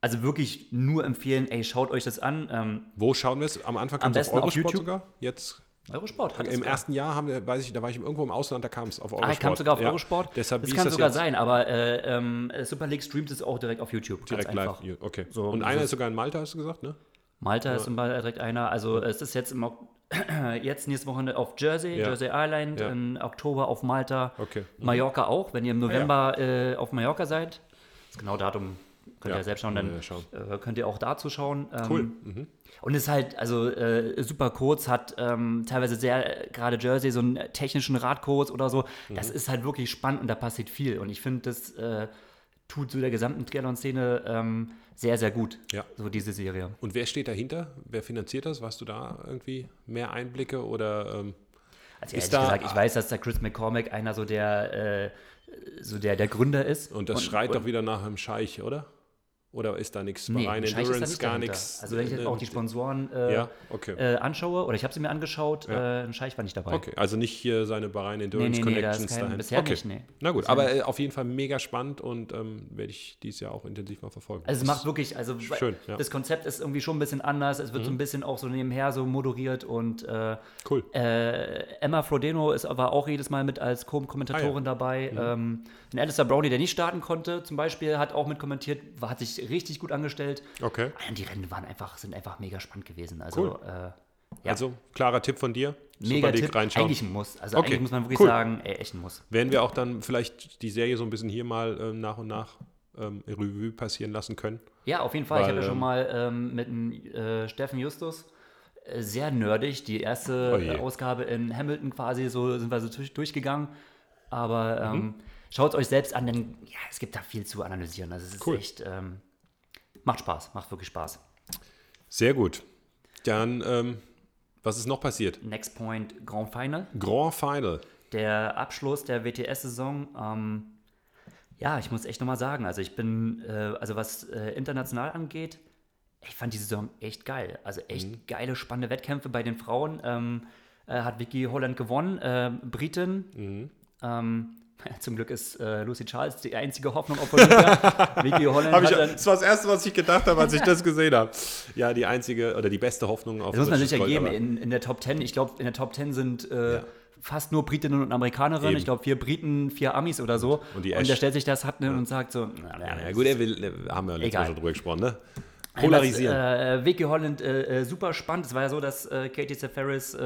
also wirklich nur empfehlen, ey, schaut euch das an. Ähm, Wo schauen wir es? Am Anfang am besten auf, auf YouTube sogar? Jetzt Eurosport hat Im ersten Jahr haben wir, weiß ich, da war ich irgendwo im Ausland, da kam es auf Eurosport. Ah, kam sogar auf ja. Eurosport. Deshalb, das kann das sogar jetzt? sein, aber äh, ähm, Super League streamt es auch direkt auf YouTube. Direkt live, okay. So, Und einer ist sogar in Malta, hast du gesagt, ne? Malta ja. ist direkt einer. Also es ist jetzt im jetzt nächste Woche auf Jersey, ja. Jersey Island, ja. im Oktober auf Malta, okay. mhm. Mallorca auch. Wenn ihr im November ah, ja. äh, auf Mallorca seid, das genaue Datum könnt ihr selbst schauen, dann schauen. Äh, könnt ihr auch da zuschauen. Ähm, cool. Mhm. Und ist halt, also äh, super kurz, hat ähm, teilweise sehr, gerade Jersey, so einen technischen Radkurs oder so. Mhm. Das ist halt wirklich spannend und da passiert viel. Und ich finde, das äh, tut so der gesamten Triathlon-Szene ähm, sehr, sehr gut, ja. so diese Serie. Und wer steht dahinter? Wer finanziert das? Weißt du da irgendwie mehr Einblicke oder ähm, also ist da, gesagt, ich weiß, dass der Chris McCormack einer so der, äh, so der, der Gründer ist. Und das und, schreit und, doch wieder nach einem Scheich, oder? Oder ist da nichts? Nee, rein Endurance, gar nichts? Also wenn ich jetzt auch die Sponsoren äh, ja, okay. äh, anschaue, oder ich habe sie mir angeschaut, ja. äh, ein Scheich war nicht dabei. Okay, also nicht hier seine Bahrain Endurance nee, nee, Connections nee, dahin. Bisher okay. nicht, nee. Na gut, aber äh, auf jeden Fall mega spannend und ähm, werde ich dieses Jahr auch intensiv mal verfolgen. Also es macht wirklich, also schön, ja. das Konzept ist irgendwie schon ein bisschen anders, es wird mhm. so ein bisschen auch so nebenher so moderiert und äh, cool. Äh, Emma Frodeno ist aber auch jedes Mal mit als Co-Kommentatorin ah, dabei. Mhm. Ähm, Alistair Brownie, der nicht starten konnte, zum Beispiel, hat auch mit kommentiert, hat sich richtig gut angestellt. Okay. Und die Rennen waren einfach, sind einfach mega spannend gewesen. Also, cool. äh, ja. Also, klarer Tipp von dir. Mega Tipp, reinschauen. eigentlich ein Muss. Also okay. eigentlich muss man wirklich cool. sagen, ey, echt ein Muss. Werden wir auch dann vielleicht die Serie so ein bisschen hier mal ähm, nach und nach ähm, Revue passieren lassen können? Ja, auf jeden Fall. Weil, ich habe ja schon ähm, mal ähm, mit dem äh, Steffen Justus äh, sehr nerdig die erste oh äh, Ausgabe in Hamilton quasi, so sind wir so durch, durchgegangen. Aber ähm, mhm. schaut es euch selbst an, denn ja, es gibt da viel zu analysieren. Also es ist cool. echt ähm, macht Spaß, macht wirklich Spaß. Sehr gut. Dann, ähm, was ist noch passiert? Next Point Grand Final. Grand Final. Der Abschluss der WTS-Saison. Ähm, ja, ich muss echt nochmal sagen, also ich bin, äh, also was äh, international angeht, ich fand die Saison echt geil. Also echt mhm. geile, spannende Wettkämpfe bei den Frauen. Ähm, äh, hat Vicky Holland gewonnen, äh, Britin. Mhm. Zum Glück ist äh, Lucy Charles die einzige Hoffnung auf Olympia. Vicky Holland ich, Das war das Erste, was ich gedacht habe, als ich das gesehen habe. Ja, die einzige oder die beste Hoffnung auf Das muss man sich ja geben in, in, der Top Ten. Ich glaube, in der Top Ten sind äh, ja. fast nur Britinnen und Amerikanerinnen. Ich glaube, vier Briten, vier Amis oder so. Und, die und der stellt sich das Hutton ja. und sagt so, na, na, ja, gut, er will, ne, haben wir letztes Mal schon drüber gesprochen, ne? Polarisieren. Das, äh, Vicky Holland äh, äh, super spannend. Es war ja so, dass äh, Katie Seferis äh,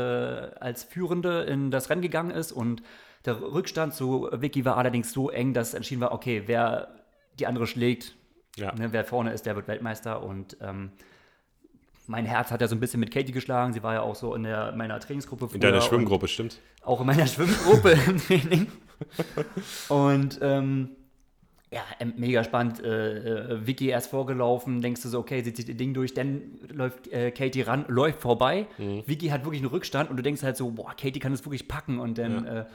als Führende in das Rennen gegangen ist und der Rückstand zu Vicky war allerdings so eng, dass entschieden war, okay, wer die andere schlägt, ja. ne, wer vorne ist, der wird Weltmeister. Und ähm, mein Herz hat ja so ein bisschen mit Katie geschlagen. Sie war ja auch so in der, meiner Trainingsgruppe. In deiner Schwimmgruppe, stimmt. Auch in meiner Schwimmgruppe im Training. Und ähm, ja, mega spannend. Äh, äh, Vicky erst vorgelaufen, denkst du so, okay, sie zieht ihr Ding durch, dann läuft äh, Katie ran, läuft vorbei. Mhm. Vicky hat wirklich einen Rückstand und du denkst halt so, boah, Katie kann das wirklich packen und dann ja. äh,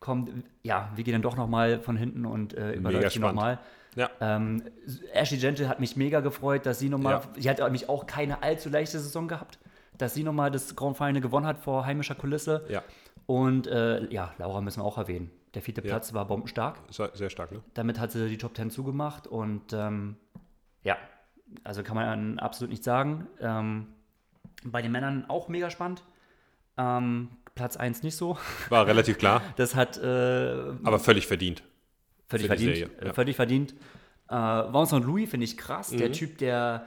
kommt, ja, wir gehen dann doch nochmal von hinten und äh, überläuft sie nochmal. Ja. Ähm, Ashley Gentle hat mich mega gefreut, dass sie nochmal, ja. sie hat nämlich auch keine allzu leichte Saison gehabt, dass sie nochmal das Grand Final gewonnen hat vor heimischer Kulisse. Ja. Und äh, ja, Laura müssen wir auch erwähnen. Der vierte ja. Platz war bombenstark. Sehr stark, ne? Damit hat sie die Top 10 zugemacht und ähm, ja, also kann man absolut nicht sagen. Ähm, bei den Männern auch mega spannend. Ähm, Platz 1 nicht so. War relativ klar. Das hat. Äh, Aber völlig verdient. Völlig verdient. Ja. Völlig verdient. Äh, Vincent Louis finde ich krass. Der Typ, der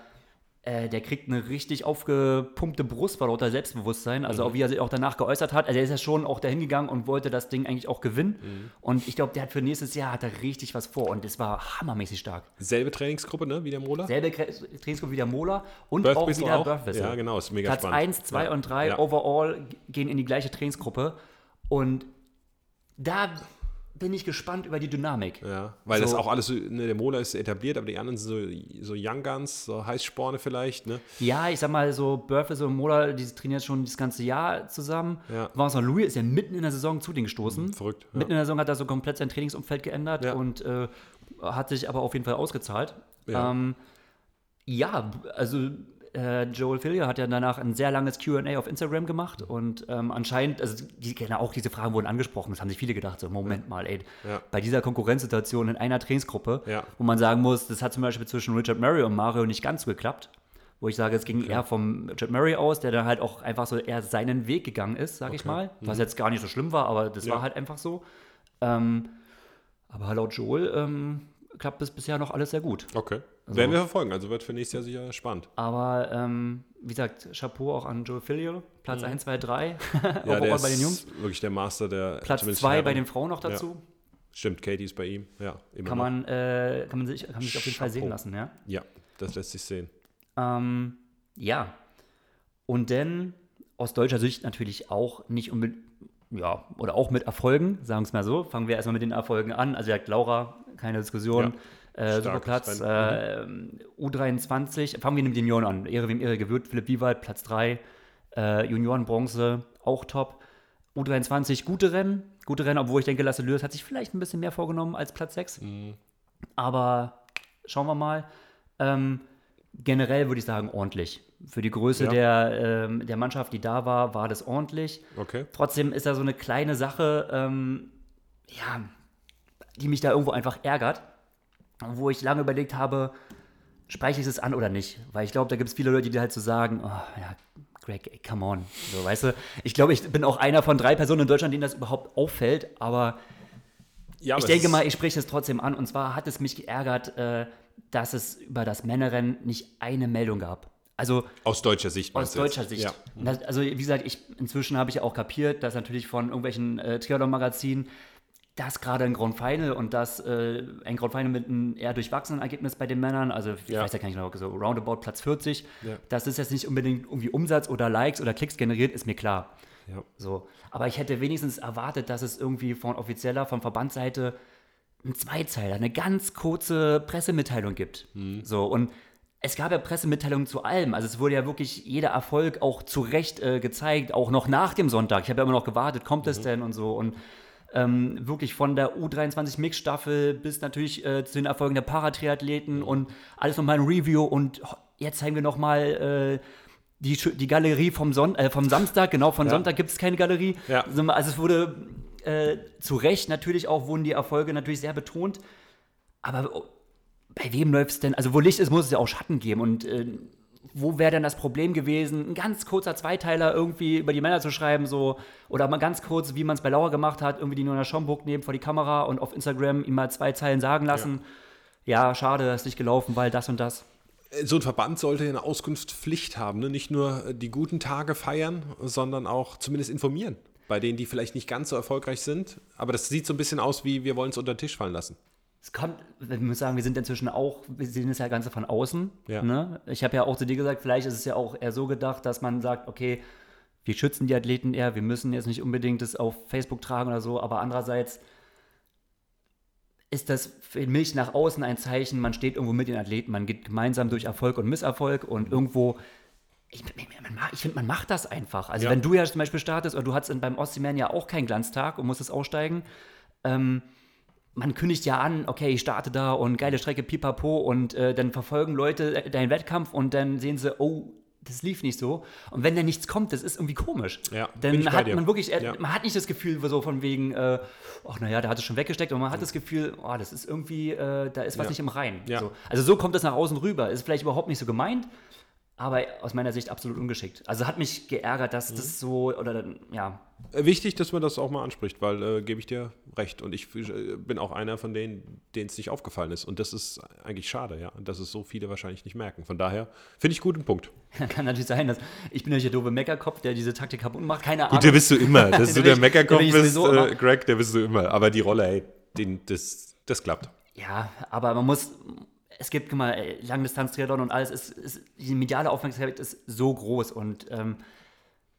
äh, der kriegt eine richtig aufgepumpte Brust vor lauter Selbstbewusstsein. Also, auch wie er sich auch danach geäußert hat. Also, er ist ja schon auch dahin gegangen und wollte das Ding eigentlich auch gewinnen. Und ich glaube, der hat für nächstes Jahr hat er richtig was vor. Und es war hammermäßig stark. Selbe Trainingsgruppe, ne, wie der Mola? Selbe Trainingsgruppe wie der Mola und Birth auch Whistle wieder auch? Birth Whistle. Ja, genau, ist mega Platz spannend. 1, 2 Ja. und 3 Ja. overall gehen in die gleiche Trainingsgruppe. Und da bin ich gespannt über die Dynamik. Ja, weil das So. auch alles so, ne, der Mola ist etabliert, aber die anderen sind so, so Young Guns, so Heißsporne vielleicht, ne? Ja, ich sag mal so, Burfess und Mola, die trainieren jetzt schon das ganze Jahr zusammen. Ja. Vincent Louis ist ja mitten in der Saison zu denen gestoßen. verrückt, ja. Mitten in der Saison hat er so komplett sein Trainingsumfeld geändert Ja. und äh, hat sich aber auf jeden Fall ausgezahlt. Ja. Ähm, ja, also äh, Joel Fillier hat ja danach ein sehr langes QA auf Instagram gemacht und ähm, anscheinend, also die, genau, auch diese Fragen wurden angesprochen, das haben sich viele gedacht, so Moment mal, ey, Ja. bei dieser Konkurrenzsituation in einer Trainingsgruppe, Ja. wo man sagen muss, das hat zum Beispiel zwischen Richard Murray und Mario nicht ganz so geklappt, wo ich sage, es ging eher vom Richard Murray aus, der dann halt auch einfach so eher seinen Weg gegangen ist, sage ich mal, was jetzt gar nicht so schlimm war, aber das Mhm. Ja. war halt einfach so. Ähm, aber laut Joel ähm, klappt es bisher noch alles sehr gut. Okay. Werden wir verfolgen, also wird für nächstes Jahr sicher spannend. Aber ähm, wie gesagt, Chapeau auch an Joel Fillier, Platz 1, 2, 3, Mhm. Ja, der overall ist bei den Jungs. wirklich der Master der Platz zumindest 2 bei den Frauen noch dazu. Stimmt, Katie ist bei ihm, ja. Immer Kann noch. man, äh, kann man sich, kann man sich auf jeden Fall sehen lassen, ja. Ja, das lässt sich sehen. Ähm, ja. Und dann aus deutscher Sicht natürlich auch nicht unbedingt, ja, oder auch mit Erfolgen, sagen wir es mal so. Fangen wir erstmal mit den Erfolgen an. Also, ja, Laura, keine Diskussion. Äh, super Platz. Äh, U23, fangen wir mit den Junioren an. Ehre wem Ehre gewürt. Philipp Wiewald, Platz 3. Äh, Juniorenbronze, auch top. U23, gute Rennen. Gute Rennen, obwohl ich denke, Lasse Lürs hat sich vielleicht ein bisschen mehr vorgenommen als Platz 6. Aber schauen wir mal. Ähm, generell würde ich sagen, ordentlich. Für die Größe Ja. der, ähm, der Mannschaft, die da war, war das ordentlich. Okay. Trotzdem ist da so eine kleine Sache, ähm, ja, die mich da irgendwo einfach ärgert, wo ich lange überlegt habe, spreche ich es an oder nicht? Weil ich glaube, da gibt es viele Leute, die halt so sagen, oh, ja, Greg, ey, come on. So, weißt du, ich glaube, ich bin auch einer von drei Personen in Deutschland, denen das überhaupt auffällt, aber Ja, ich aber denke es mal, ich spreche es trotzdem an. Und zwar hat es mich geärgert, äh, dass es über das Männerrennen nicht eine Meldung gab. Also aus deutscher Sicht. aus du jetzt? deutscher Sicht. Ja. Das, also wie gesagt, ich, inzwischen habe ich auch kapiert, dass natürlich von irgendwelchen äh, Triathlon-Magazinen das gerade ein Grand Final und das äh, ein Grand Final mit einem eher durchwachsenen Ergebnis bei den Männern, also ich Ja. weiß ja gar nicht genau, so roundabout Platz 40, Ja. dass das jetzt nicht unbedingt irgendwie Umsatz oder Likes oder Klicks generiert, ist mir klar. Ja. So. Aber ich hätte wenigstens erwartet, dass es irgendwie von offizieller, von Verbandsseite ein Zweizeiler, eine ganz kurze Pressemitteilung gibt. So, und es gab ja Pressemitteilungen zu allem. Also es wurde ja wirklich jeder Erfolg auch zu Recht äh, gezeigt, auch noch nach dem Sonntag. Ich habe ja immer noch gewartet, kommt es denn und so. Und ähm, wirklich von der U23 Mix-Staffel bis natürlich äh, zu den Erfolgen der Paratriathleten und alles nochmal ein Review. Und jetzt zeigen wir nochmal äh, die, die Galerie vom, Son äh, vom Samstag. Genau, von Ja. Sonntag gibt es keine Galerie. Ja. Also also es wurde äh, zu Recht natürlich auch, wurden die Erfolge natürlich sehr betont. Aber oh, bei wem läuft es denn? Also wo Licht ist, muss es ja auch Schatten geben. Und äh, wo wäre denn das Problem gewesen, ein ganz kurzer Zweiteiler irgendwie über die Männer zu schreiben, so, oder mal ganz kurz, wie man es bei Laura gemacht hat, irgendwie die Nona Schomburg neben vor die Kamera und auf Instagram ihm mal zwei Zeilen sagen lassen. Ja, schade, das ist nicht gelaufen, weil das und das. So ein Verband sollte ja eine Auskunftspflicht haben, ne? nicht nur äh, die guten Tage feiern, sondern auch zumindest informieren. Bei denen, die vielleicht nicht ganz so erfolgreich sind. Aber das sieht so ein bisschen aus wie, wir wollen es unter den Tisch fallen lassen. Es kommt, wir müssen sagen, wir sind inzwischen auch, wir sehen das ja Ganze von außen. Ja. Ne? Ich habe ja auch zu dir gesagt, vielleicht ist es ja auch eher so gedacht, dass man sagt, okay, wir schützen die Athleten eher, wir müssen jetzt nicht unbedingt das auf Facebook tragen oder so, aber andererseits ist das für mich nach außen ein Zeichen, man steht irgendwo mit den Athleten, man geht gemeinsam durch Erfolg und Misserfolg und irgendwo, ich, ich finde, man macht das einfach. Also Ja. wenn du ja zum Beispiel startest, oder du hattest beim Ostseeman ja auch keinen Glanztag und musstest aussteigen, ähm, man kündigt ja an, okay, ich starte da und geile Strecke, pipapo und äh, dann verfolgen Leute deinen Wettkampf und dann sehen sie, oh, das lief nicht so. Und wenn dann nichts kommt, das ist irgendwie komisch. Ja, dann hat man wirklich, äh, Ja. man hat nicht das Gefühl so von wegen, äh, ach naja, der hat es schon weggesteckt, und man hat das Gefühl, oh, das ist irgendwie, äh, da ist was Ja. nicht im Rein. Ja. So. Also so kommt das nach außen rüber. Ist vielleicht überhaupt nicht so gemeint, aber aus meiner Sicht absolut ungeschickt. Also hat mich geärgert, dass mhm. das so, oder ja. Äh, wichtig, dass man das auch mal anspricht, weil äh, gebe ich dir recht. Und ich äh, bin auch einer von denen, denen es nicht aufgefallen ist. Und das ist eigentlich schade, ja. Und dass es so viele wahrscheinlich nicht merken. Von daher finde ich guten Punkt. Kann natürlich sein, dass ich bin ja der doofe Meckerkopf, der diese Taktik kaputt macht. Keine Ahnung. Gut, der bist du immer. Dass du der Meckerkopf bist, äh, Greg, der bist du immer. Aber die Rolle, ey, den, das, das klappt. Ja, aber man muss, es gibt, mal, Langdistanz-Triathlon und alles, ist, ist, die mediale Aufmerksamkeit ist so groß und ähm,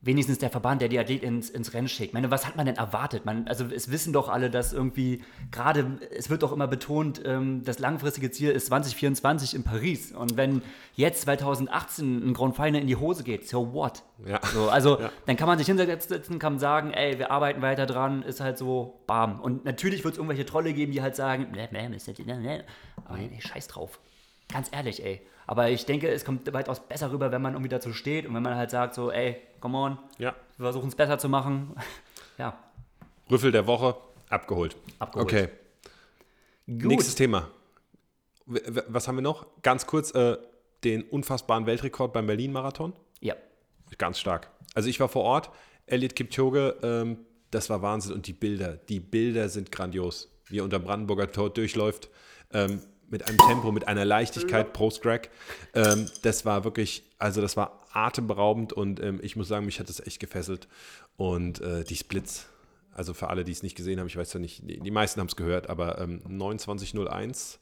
wenigstens der Verband, der die Athlet ins, ins Rennen schickt. Ich meine, was hat man denn erwartet? Man, also es wissen doch alle, dass irgendwie gerade, es wird doch immer betont, ähm, das langfristige Ziel ist 2024 in Paris. Und wenn jetzt 2018 ein Grand Final in die Hose geht, so what? Ja. So, also ja. dann kann man sich hinsetzen, kann sagen, ey, wir arbeiten weiter dran, ist halt so, bam. Und natürlich wird es irgendwelche Trolle geben, die halt sagen, aber nee, scheiß drauf. Ganz ehrlich, ey. Aber ich denke, es kommt weitaus besser rüber, wenn man irgendwie dazu steht und wenn man halt sagt, so, ey, come on, ja. wir versuchen es besser zu machen. ja. Rüffel der Woche, abgeholt. Abgeholt. Okay. Gut. Nächstes Thema. Was haben wir noch? Ganz kurz, äh, den unfassbaren Weltrekord beim Berlin-Marathon. Ja. Ganz stark. Also ich war vor Ort, Elliot Kipchoge, ähm, das war Wahnsinn. Und die Bilder, die Bilder sind grandios. Wie er unter Brandenburger Tor durchläuft. Ähm, mit einem Tempo, mit einer Leichtigkeit post-Crack. Ähm, das war wirklich, also das war atemberaubend und ähm, ich muss sagen, mich hat das echt gefesselt. Und äh, die Splits, also für alle, die es nicht gesehen haben, ich weiß ja nicht, die, die meisten haben es gehört, aber ähm, 29.01,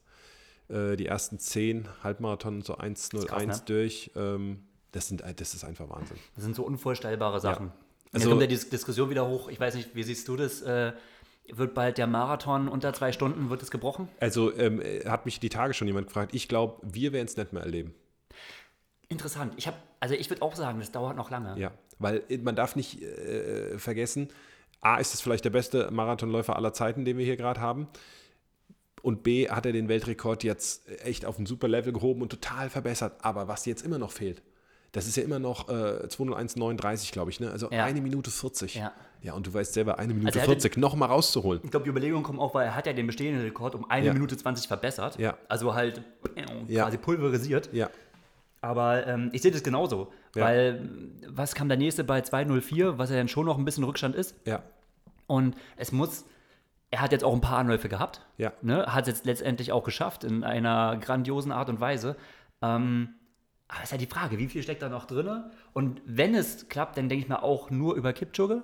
äh, die ersten 10 Halbmarathon so 1.01 ne? durch. Ähm, das, sind, das ist einfach Wahnsinn. Das sind so unvorstellbare Sachen. Ja. Also, Jetzt kommt ja die Diskussion wieder hoch. Ich weiß nicht, wie siehst du das? Äh, wird bald der Marathon unter zwei Stunden, wird es gebrochen? Also ähm, hat mich die Tage schon jemand gefragt. Ich glaube, wir werden es nicht mehr erleben. Interessant. Ich habe, also ich würde auch sagen, das dauert noch lange. Ja, weil äh, man darf nicht äh, vergessen, A ist es vielleicht der beste Marathonläufer aller Zeiten, den wir hier gerade haben. Und B hat er den Weltrekord jetzt echt auf ein super Level gehoben und total verbessert. Aber was jetzt immer noch fehlt, das ist ja immer noch äh, 201,39, glaube ich, ne? Also ja. eine Minute 40. Ja. Ja, und du weißt selber, eine Minute also 40 noch mal rauszuholen. Ich glaube, die Überlegung kommt auch, weil er hat ja den bestehenden Rekord um eine ja. Minute 20 verbessert. Ja. Also halt äh, quasi pulverisiert. Ja. Aber ähm, ich sehe das genauso, ja. weil was kam der nächste bei 204, was ja dann schon noch ein bisschen Rückstand ist. Ja. Und es muss, er hat jetzt auch ein paar Anläufe gehabt. Ja. Ne? Hat es jetzt letztendlich auch geschafft in einer grandiosen Art und Weise. Ähm, aber ist ja die Frage, wie viel steckt da noch drin? Und wenn es klappt, dann denke ich mal auch nur über Kipchoge.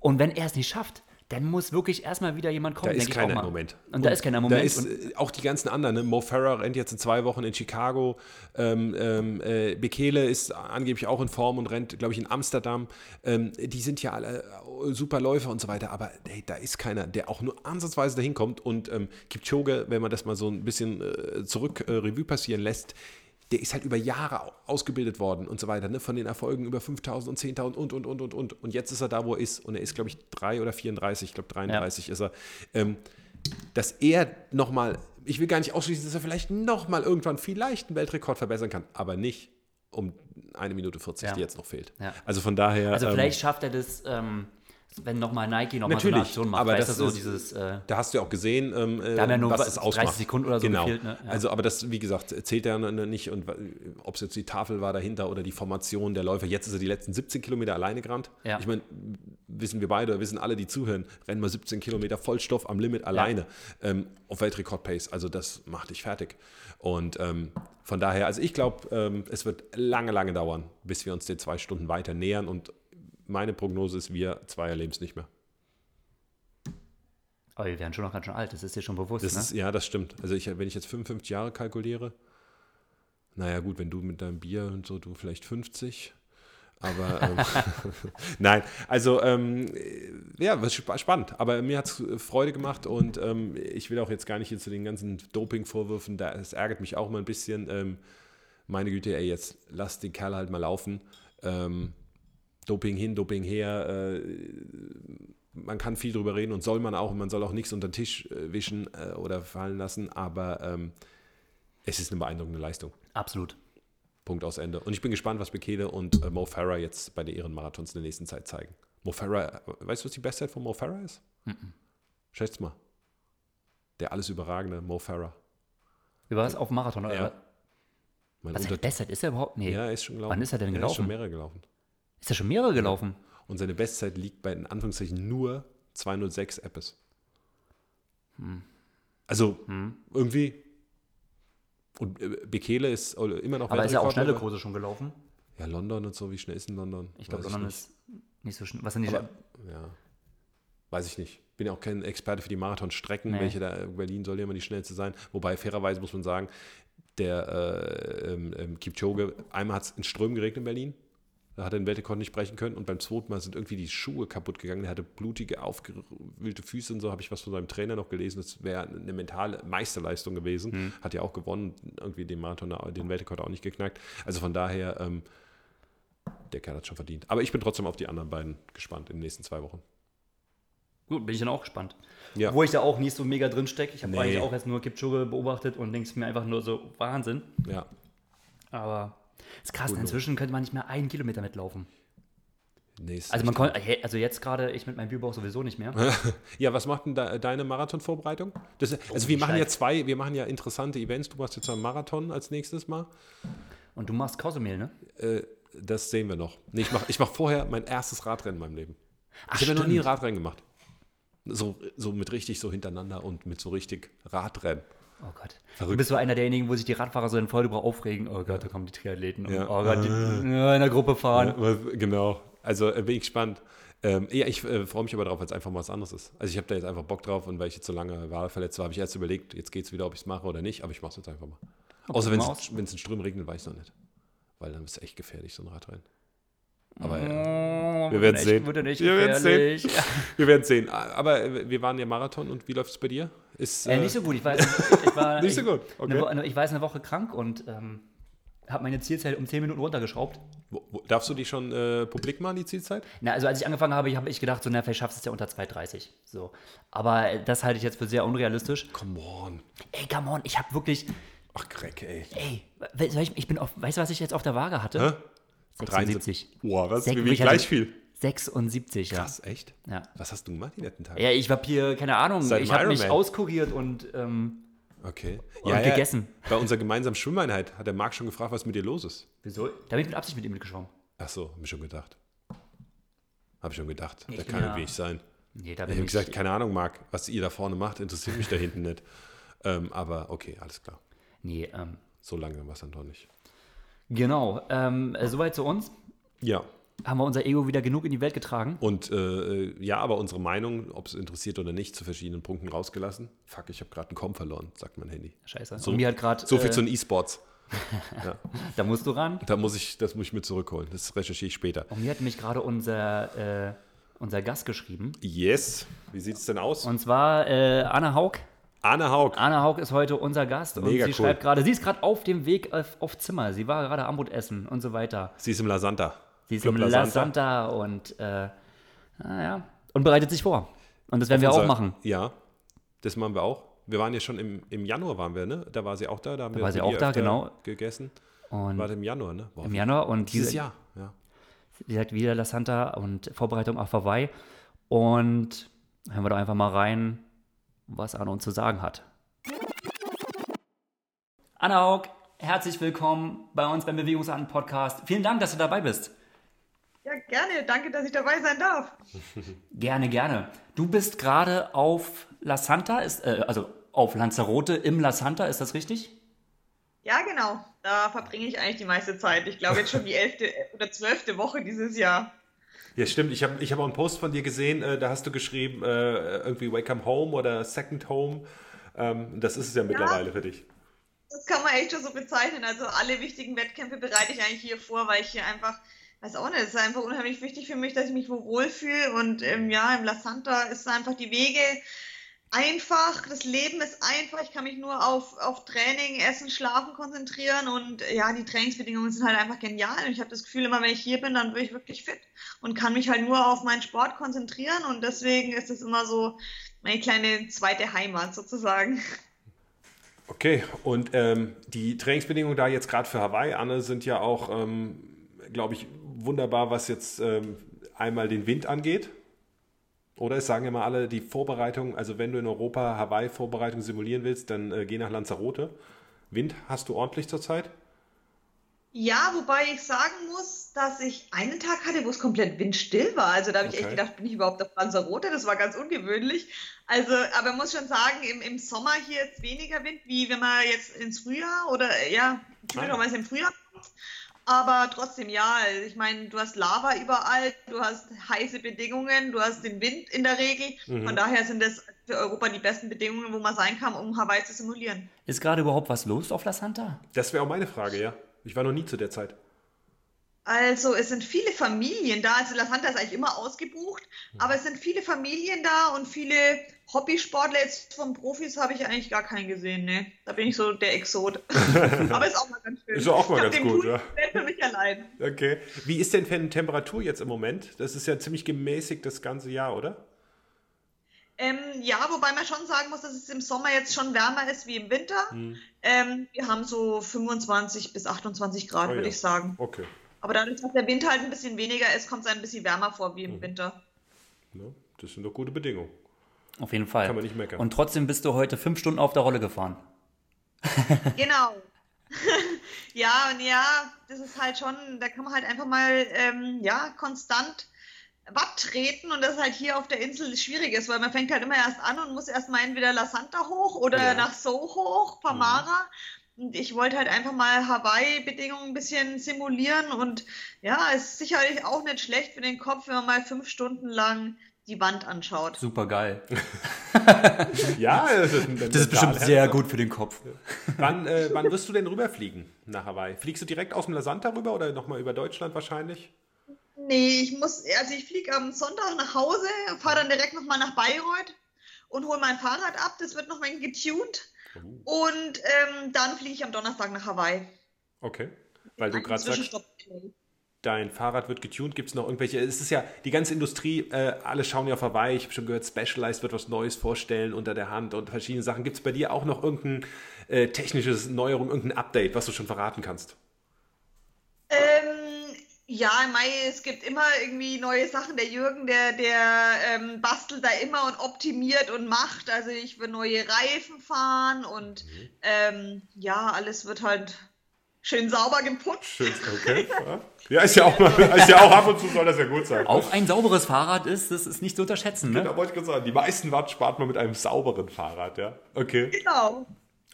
Und wenn er es nicht schafft, dann muss wirklich erstmal wieder jemand kommen. Da ist keiner im Moment. Und, und, da ist keiner Moment. Da ist und auch die ganzen anderen. Ne? Mo Farah rennt jetzt in zwei Wochen in Chicago. Ähm, ähm, äh, Bekele ist angeblich auch in Form und rennt, glaube ich, in Amsterdam. Ähm, die sind ja alle äh, super Läufer und so weiter. Aber hey, da ist keiner, der auch nur ansatzweise dahin kommt. Und ähm, Kipchoge, wenn man das mal so ein bisschen äh, zurück äh, Revue passieren lässt, der ist halt über Jahre ausgebildet worden und so weiter, ne? von den Erfolgen über 5000 und 10.000 und, und, und, und, und. Und jetzt ist er da, wo er ist. Und er ist, glaube ich, 3 oder 34, ich glaube 33 ja. ist er. Ähm, dass er nochmal, ich will gar nicht ausschließen, dass er vielleicht nochmal irgendwann vielleicht einen Weltrekord verbessern kann, aber nicht um eine Minute 40, ja. die jetzt noch fehlt. Ja. Also von daher. Also vielleicht ähm, schafft er das. Ähm wenn nochmal Nike nochmal so eine Aktion macht. Aber das ist so dieses. Äh, da hast du ja auch gesehen, ähm, da haben ja nur was das 30 ausmacht. Sekunden oder so genau. gefehlt. Ne? Ja. Also, aber das, wie gesagt, zählt ja nicht. Und ob es jetzt die Tafel war dahinter oder die Formation der Läufer. Jetzt ist er die letzten 17 Kilometer alleine gerannt. Ja. Ich meine, wissen wir beide, wissen alle, die zuhören, rennen wir 17 Kilometer Vollstoff am Limit alleine ja. ähm, auf Weltrekord-Pace. Also, das macht dich fertig. Und ähm, von daher, also ich glaube, ähm, es wird lange, lange dauern, bis wir uns den zwei Stunden weiter nähern und meine Prognose ist, wir zwei erleben es nicht mehr. Aber wir werden schon noch ganz schön alt, das ist dir schon bewusst. Das ne? ist, ja, das stimmt. Also ich, wenn ich jetzt 55 Jahre kalkuliere, naja gut, wenn du mit deinem Bier und so, du vielleicht 50. Aber ähm, nein, also ähm, ja, was spannend. Aber mir hat es Freude gemacht und ähm, ich will auch jetzt gar nicht hier zu den ganzen Doping-Vorwürfen, das ärgert mich auch mal ein bisschen. Ähm, meine Güte, ey, jetzt lass den Kerl halt mal laufen. Ähm, Doping hin, Doping her. Äh, man kann viel drüber reden und soll man auch. Und man soll auch nichts unter den Tisch äh, wischen äh, oder fallen lassen. Aber ähm, es ist eine beeindruckende Leistung. Absolut. Punkt aus Ende. Und ich bin gespannt, was Bekele und äh, Mo Farah jetzt bei den Ehrenmarathons in der nächsten Zeit zeigen. Mo Farah, weißt du, was die Bestzeit von Mo Farah ist? Mm -mm. Schätzt mal. Der alles überragende Mo Farah. Wie war es auf dem Marathon? Oder? Ja. Mein Was seine Bestzeit ist er überhaupt? Nee. Ja, er ist schon gelaufen. Wann ist er denn gelaufen? Er ist schon mehrere gelaufen. Ist er schon mehrere gelaufen? Und seine Bestzeit liegt bei in Anführungszeichen nur 206 Appes. Hm. Also hm. irgendwie. Und äh, Bekele ist immer noch Aber ist er auch schnelle Kurse schon gelaufen? Ja, London und so. Wie schnell ist in London? Ich glaube, London ist nicht so schnell. Was sind die? Aber, ja. Weiß ich nicht. Bin ja auch kein Experte für die Marathonstrecken, nee. welche da Berlin soll ja immer die schnellste sein. Wobei fairerweise muss man sagen, der äh, ähm, ähm Kipchoge, einmal hat es in Strömen geregnet in Berlin, da hat er den Weltrekord nicht brechen können und beim zweiten Mal sind irgendwie die Schuhe kaputt gegangen. Er hatte blutige, aufgewühlte Füße und so, habe ich was von seinem Trainer noch gelesen. Das wäre eine mentale Meisterleistung gewesen. Mhm. Hat ja auch gewonnen, irgendwie den Marathon, den Weltrekord auch nicht geknackt. Also von daher, ähm, der Kerl hat schon verdient. Aber ich bin trotzdem auf die anderen beiden gespannt in den nächsten zwei Wochen. Gut, bin ich dann auch gespannt. Ja. Wo ich da auch nicht so mega drin stecke. Ich habe nee. eigentlich auch erst nur Kipchoge beobachtet und denke mir einfach nur so, Wahnsinn. Ja. Aber ist krass, cool. inzwischen könnte man nicht mehr einen Kilometer mitlaufen. Nee, also man konnte, also jetzt gerade, ich mit meinem Bierbauch sowieso nicht mehr. ja, was macht denn da, deine Marathonvorbereitung? Das, also oh, wir machen ja zwei, wir machen ja interessante Events. Du machst jetzt einen Marathon als nächstes Mal. Und du machst Kausumel, ne? Äh, das sehen wir noch. Nee, ich mache ich mach vorher mein erstes Radrennen in meinem Leben. Ach, ich habe ja noch nie ein Radrennen gemacht. So, so mit richtig so hintereinander und mit so richtig Radrennen. Oh Gott. Verrückt. Du bist so einer derjenigen, wo sich die Radfahrer so in Vollgebrauch aufregen. Oh Gott, da kommen die Triathleten. Ja. Oh Gott, die äh, in der Gruppe fahren. Ja, genau. Also äh, bin ich gespannt. Ähm, ja, ich äh, freue mich aber drauf, weil es einfach mal was anderes ist. Also ich habe da jetzt einfach Bock drauf und weil ich jetzt so lange Wahlverletzt war, habe ich erst überlegt, jetzt geht es wieder, ob ich es mache oder nicht, aber ich mache es jetzt einfach mal. Okay, Außer wenn es in Strömen regnet, weiß ich noch nicht. Weil dann ist es echt gefährlich, so ein Radrennen. Aber ja, oh, wir werden sehen. wir werden sehen. Wir werden sehen. Aber wir waren ja Marathon und wie läuft es bei dir? Ist, äh, nicht so gut. Ich, weiß, ich war nicht so gut. Okay. Eine, ich war eine Woche krank und ähm, habe meine Zielzeit um 10 Minuten runtergeschraubt. Wo, wo, darfst du die schon äh, publik machen, die Zielzeit? Na, also als ich angefangen habe, habe ich gedacht, so, na, vielleicht schaffst du es ja unter 2,30. So. Aber das halte ich jetzt für sehr unrealistisch. Come on. Ey, come on, ich habe wirklich. Ach, Dreck, ey. Ey, ich, ich bin auf, weißt du, was ich jetzt auf der Waage hatte? Hä? 76. Boah, was? Wie gleich viel? 76, ja. Krass, echt? Ja. Was hast du gemacht die letzten Tage? Ja, ich war hier, keine Ahnung, Seit ich habe mich auskuriert und, ähm, okay. und ja, gegessen. Bei unserer gemeinsamen Schwimmeinheit hat der Marc schon gefragt, was mit dir los ist. Wieso? Da bin ich mit Absicht mit ihm mitgeschwommen. Ach so, hab ich schon gedacht. Hab ich schon gedacht. Ich da kann ja wenig sein. Nee, da bin ich habe gesagt, keine Ahnung, Marc, was ihr da vorne macht, interessiert mich da hinten nicht. Ähm, aber okay, alles klar. Nee, ähm. So langsam war es dann doch nicht. Genau. Ähm, äh, soweit zu uns. Ja. Haben wir unser Ego wieder genug in die Welt getragen? Und äh, ja, aber unsere Meinung, ob es interessiert oder nicht, zu verschiedenen Punkten rausgelassen. Fuck, ich habe gerade einen Com verloren, sagt mein Handy. Scheiße. So, mir hat grad, so viel äh, zu den E-Sports. ja. Da musst du ran. Da muss ich, das muss ich mir zurückholen. Das recherchiere ich später. Und mir hat mich gerade unser, äh, unser Gast geschrieben. Yes. Wie sieht es denn aus? Und zwar äh, Anna Haug. Anne Haug. Anne Haug ist heute unser Gast Mega und sie cool. schreibt gerade, sie ist gerade auf dem Weg auf, auf, Zimmer. Sie war gerade Armut essen und so weiter. Sie ist im La Santa. Sie ist Club im La Santa, und äh, naja, und bereitet sich vor. Und das werden wir auch machen. Ja, das machen wir auch. Wir waren ja schon im, im Januar, waren wir, ne? Da war sie auch da. Da, haben da wir war sie auch da, genau. Gegessen. Und war im Januar, ne? Boah, Im Januar und dieses Jahr, ja. Wie gesagt, wieder La Santa und Vorbereitung auf Hawaii. Und hören wir doch einfach mal rein, was Anna uns zu sagen hat. Anna Haug, herzlich willkommen bei uns beim Bewegungsarten Podcast. Vielen Dank, dass du dabei bist. Ja, gerne. Danke, dass ich dabei sein darf. gerne, gerne. Du bist gerade auf La Santa, ist, äh, also auf Lanzarote im La Santa, ist das richtig? Ja, genau. Da verbringe ich eigentlich die meiste Zeit. Ich glaube jetzt schon die elfte oder zwölfte Woche dieses Jahr. Ja, stimmt. Ich habe ich hab auch einen Post von dir gesehen, äh, da hast du geschrieben, äh, irgendwie Welcome Home oder Second Home. Ähm, das ist es ja mittlerweile ja. für dich. Das kann man echt schon so bezeichnen. Also alle wichtigen Wettkämpfe bereite ich eigentlich hier vor, weil ich hier einfach, weiß auch nicht, es ist einfach unheimlich wichtig für mich, dass ich mich wo wohlfühle. Und ähm, ja, im La Santa ist einfach die Wege einfach, das Leben ist einfach. Ich kann mich nur auf, auf Training, Essen, Schlafen konzentrieren und ja, die Trainingsbedingungen sind halt einfach genial. Und ich habe das Gefühl, immer wenn ich hier bin, dann bin ich wirklich fit und kann mich halt nur auf meinen Sport konzentrieren. Und deswegen ist es immer so meine kleine zweite Heimat sozusagen. Okay, und ähm, die Trainingsbedingungen da jetzt gerade für Hawaii, Anne, sind ja auch, ähm, glaube ich, wunderbar, was jetzt ähm, einmal den Wind angeht. Oder es sagen immer alle, die Vorbereitung, also wenn du in Europa Hawaii-Vorbereitung simulieren willst, dann äh, geh nach Lanzarote. Wind hast du ordentlich zurzeit? Ja, wobei ich sagen muss, dass ich einen Tag hatte, wo es komplett windstill war. Also da habe ich okay. echt gedacht, bin ich überhaupt auf Lanzarote? Das war ganz ungewöhnlich. Also, aber man muss schon sagen, im, im Sommer hier jetzt weniger Wind, wie wenn man jetzt ins Frühjahr oder ja, typischerweise im Frühjahr. Aber trotzdem, ja, ich meine, du hast Lava überall, du hast heiße Bedingungen, du hast den Wind in der Regel. Mhm. Von daher sind das für Europa die besten Bedingungen, wo man sein kann, um Hawaii zu simulieren. Ist gerade überhaupt was los auf La Santa? Das wäre auch meine Frage, ja. Ich war noch nie zu der Zeit. Also es sind viele Familien da. Also La Santa ist eigentlich immer ausgebucht, mhm. aber es sind viele Familien da und viele Hobbysportler. Jetzt von Profis habe ich eigentlich gar keinen gesehen. Ne? Da bin ich so der Exot. aber ist auch mal ganz schön. Ist auch mal ganz gut, ja. für mich allein. Okay. Wie ist denn für Temperatur jetzt im Moment? Das ist ja ziemlich gemäßigt das ganze Jahr, oder? Ähm, ja, wobei man schon sagen muss, dass es im Sommer jetzt schon wärmer ist wie im Winter. Hm. Ähm, wir haben so 25 bis 28 Grad, oh, würde ja. ich sagen. Okay. Aber dadurch, dass der Winter halt ein bisschen weniger ist, kommt es ein bisschen wärmer vor wie im hm. Winter. Ja, das sind doch gute Bedingungen. Auf jeden Fall. Kann man nicht meckern. Und trotzdem bist du heute fünf Stunden auf der Rolle gefahren. genau. ja, und ja, das ist halt schon, da kann man halt einfach mal, ähm, ja, konstant Watt treten und das halt hier auf der Insel schwierig ist, weil man fängt halt immer erst an und muss erstmal entweder La Santa hoch oder ja. nach So hoch, Pamara. Mhm. Und ich wollte halt einfach mal Hawaii-Bedingungen ein bisschen simulieren und ja, es ist sicherlich auch nicht schlecht für den Kopf, wenn man mal fünf Stunden lang die Wand anschaut. Super geil. ja, das ist, das ist bestimmt sehr gut für den Kopf. Wann, äh, wann wirst du denn rüberfliegen nach Hawaii? Fliegst du direkt aus dem La Santa rüber oder nochmal über Deutschland wahrscheinlich? Nee, ich muss, also ich fliege am Sonntag nach Hause, fahre dann direkt nochmal nach Bayreuth und hole mein Fahrrad ab. Das wird noch ein getuned. Oh. Und ähm, dann fliege ich am Donnerstag nach Hawaii. Okay. Weil du gerade sagst, dein Fahrrad wird getuned. Gibt es noch irgendwelche? Es ist ja die ganze Industrie, äh, alle schauen ja auf Hawaii. Ich habe schon gehört, Specialized wird was Neues vorstellen unter der Hand und verschiedene Sachen. Gibt es bei dir auch noch irgendein äh, technisches Neuerung, irgendein Update, was du schon verraten kannst? Ähm, ja, Mai, es gibt immer irgendwie neue Sachen. Der Jürgen, der, der ähm, bastelt da immer und optimiert und macht. Also ich will neue Reifen fahren und mhm. ähm, ja, alles wird halt schön sauber geputzt. Schön, okay. Ja, ist ja, auch mal, ist ja auch ab und zu soll das ja gut sein. Auch ein sauberes Fahrrad ist, das ist nicht zu unterschätzen. Ne? Genau, wollte ich gerade sagen. Die meisten Watt spart man mit einem sauberen Fahrrad, ja. Okay. Genau.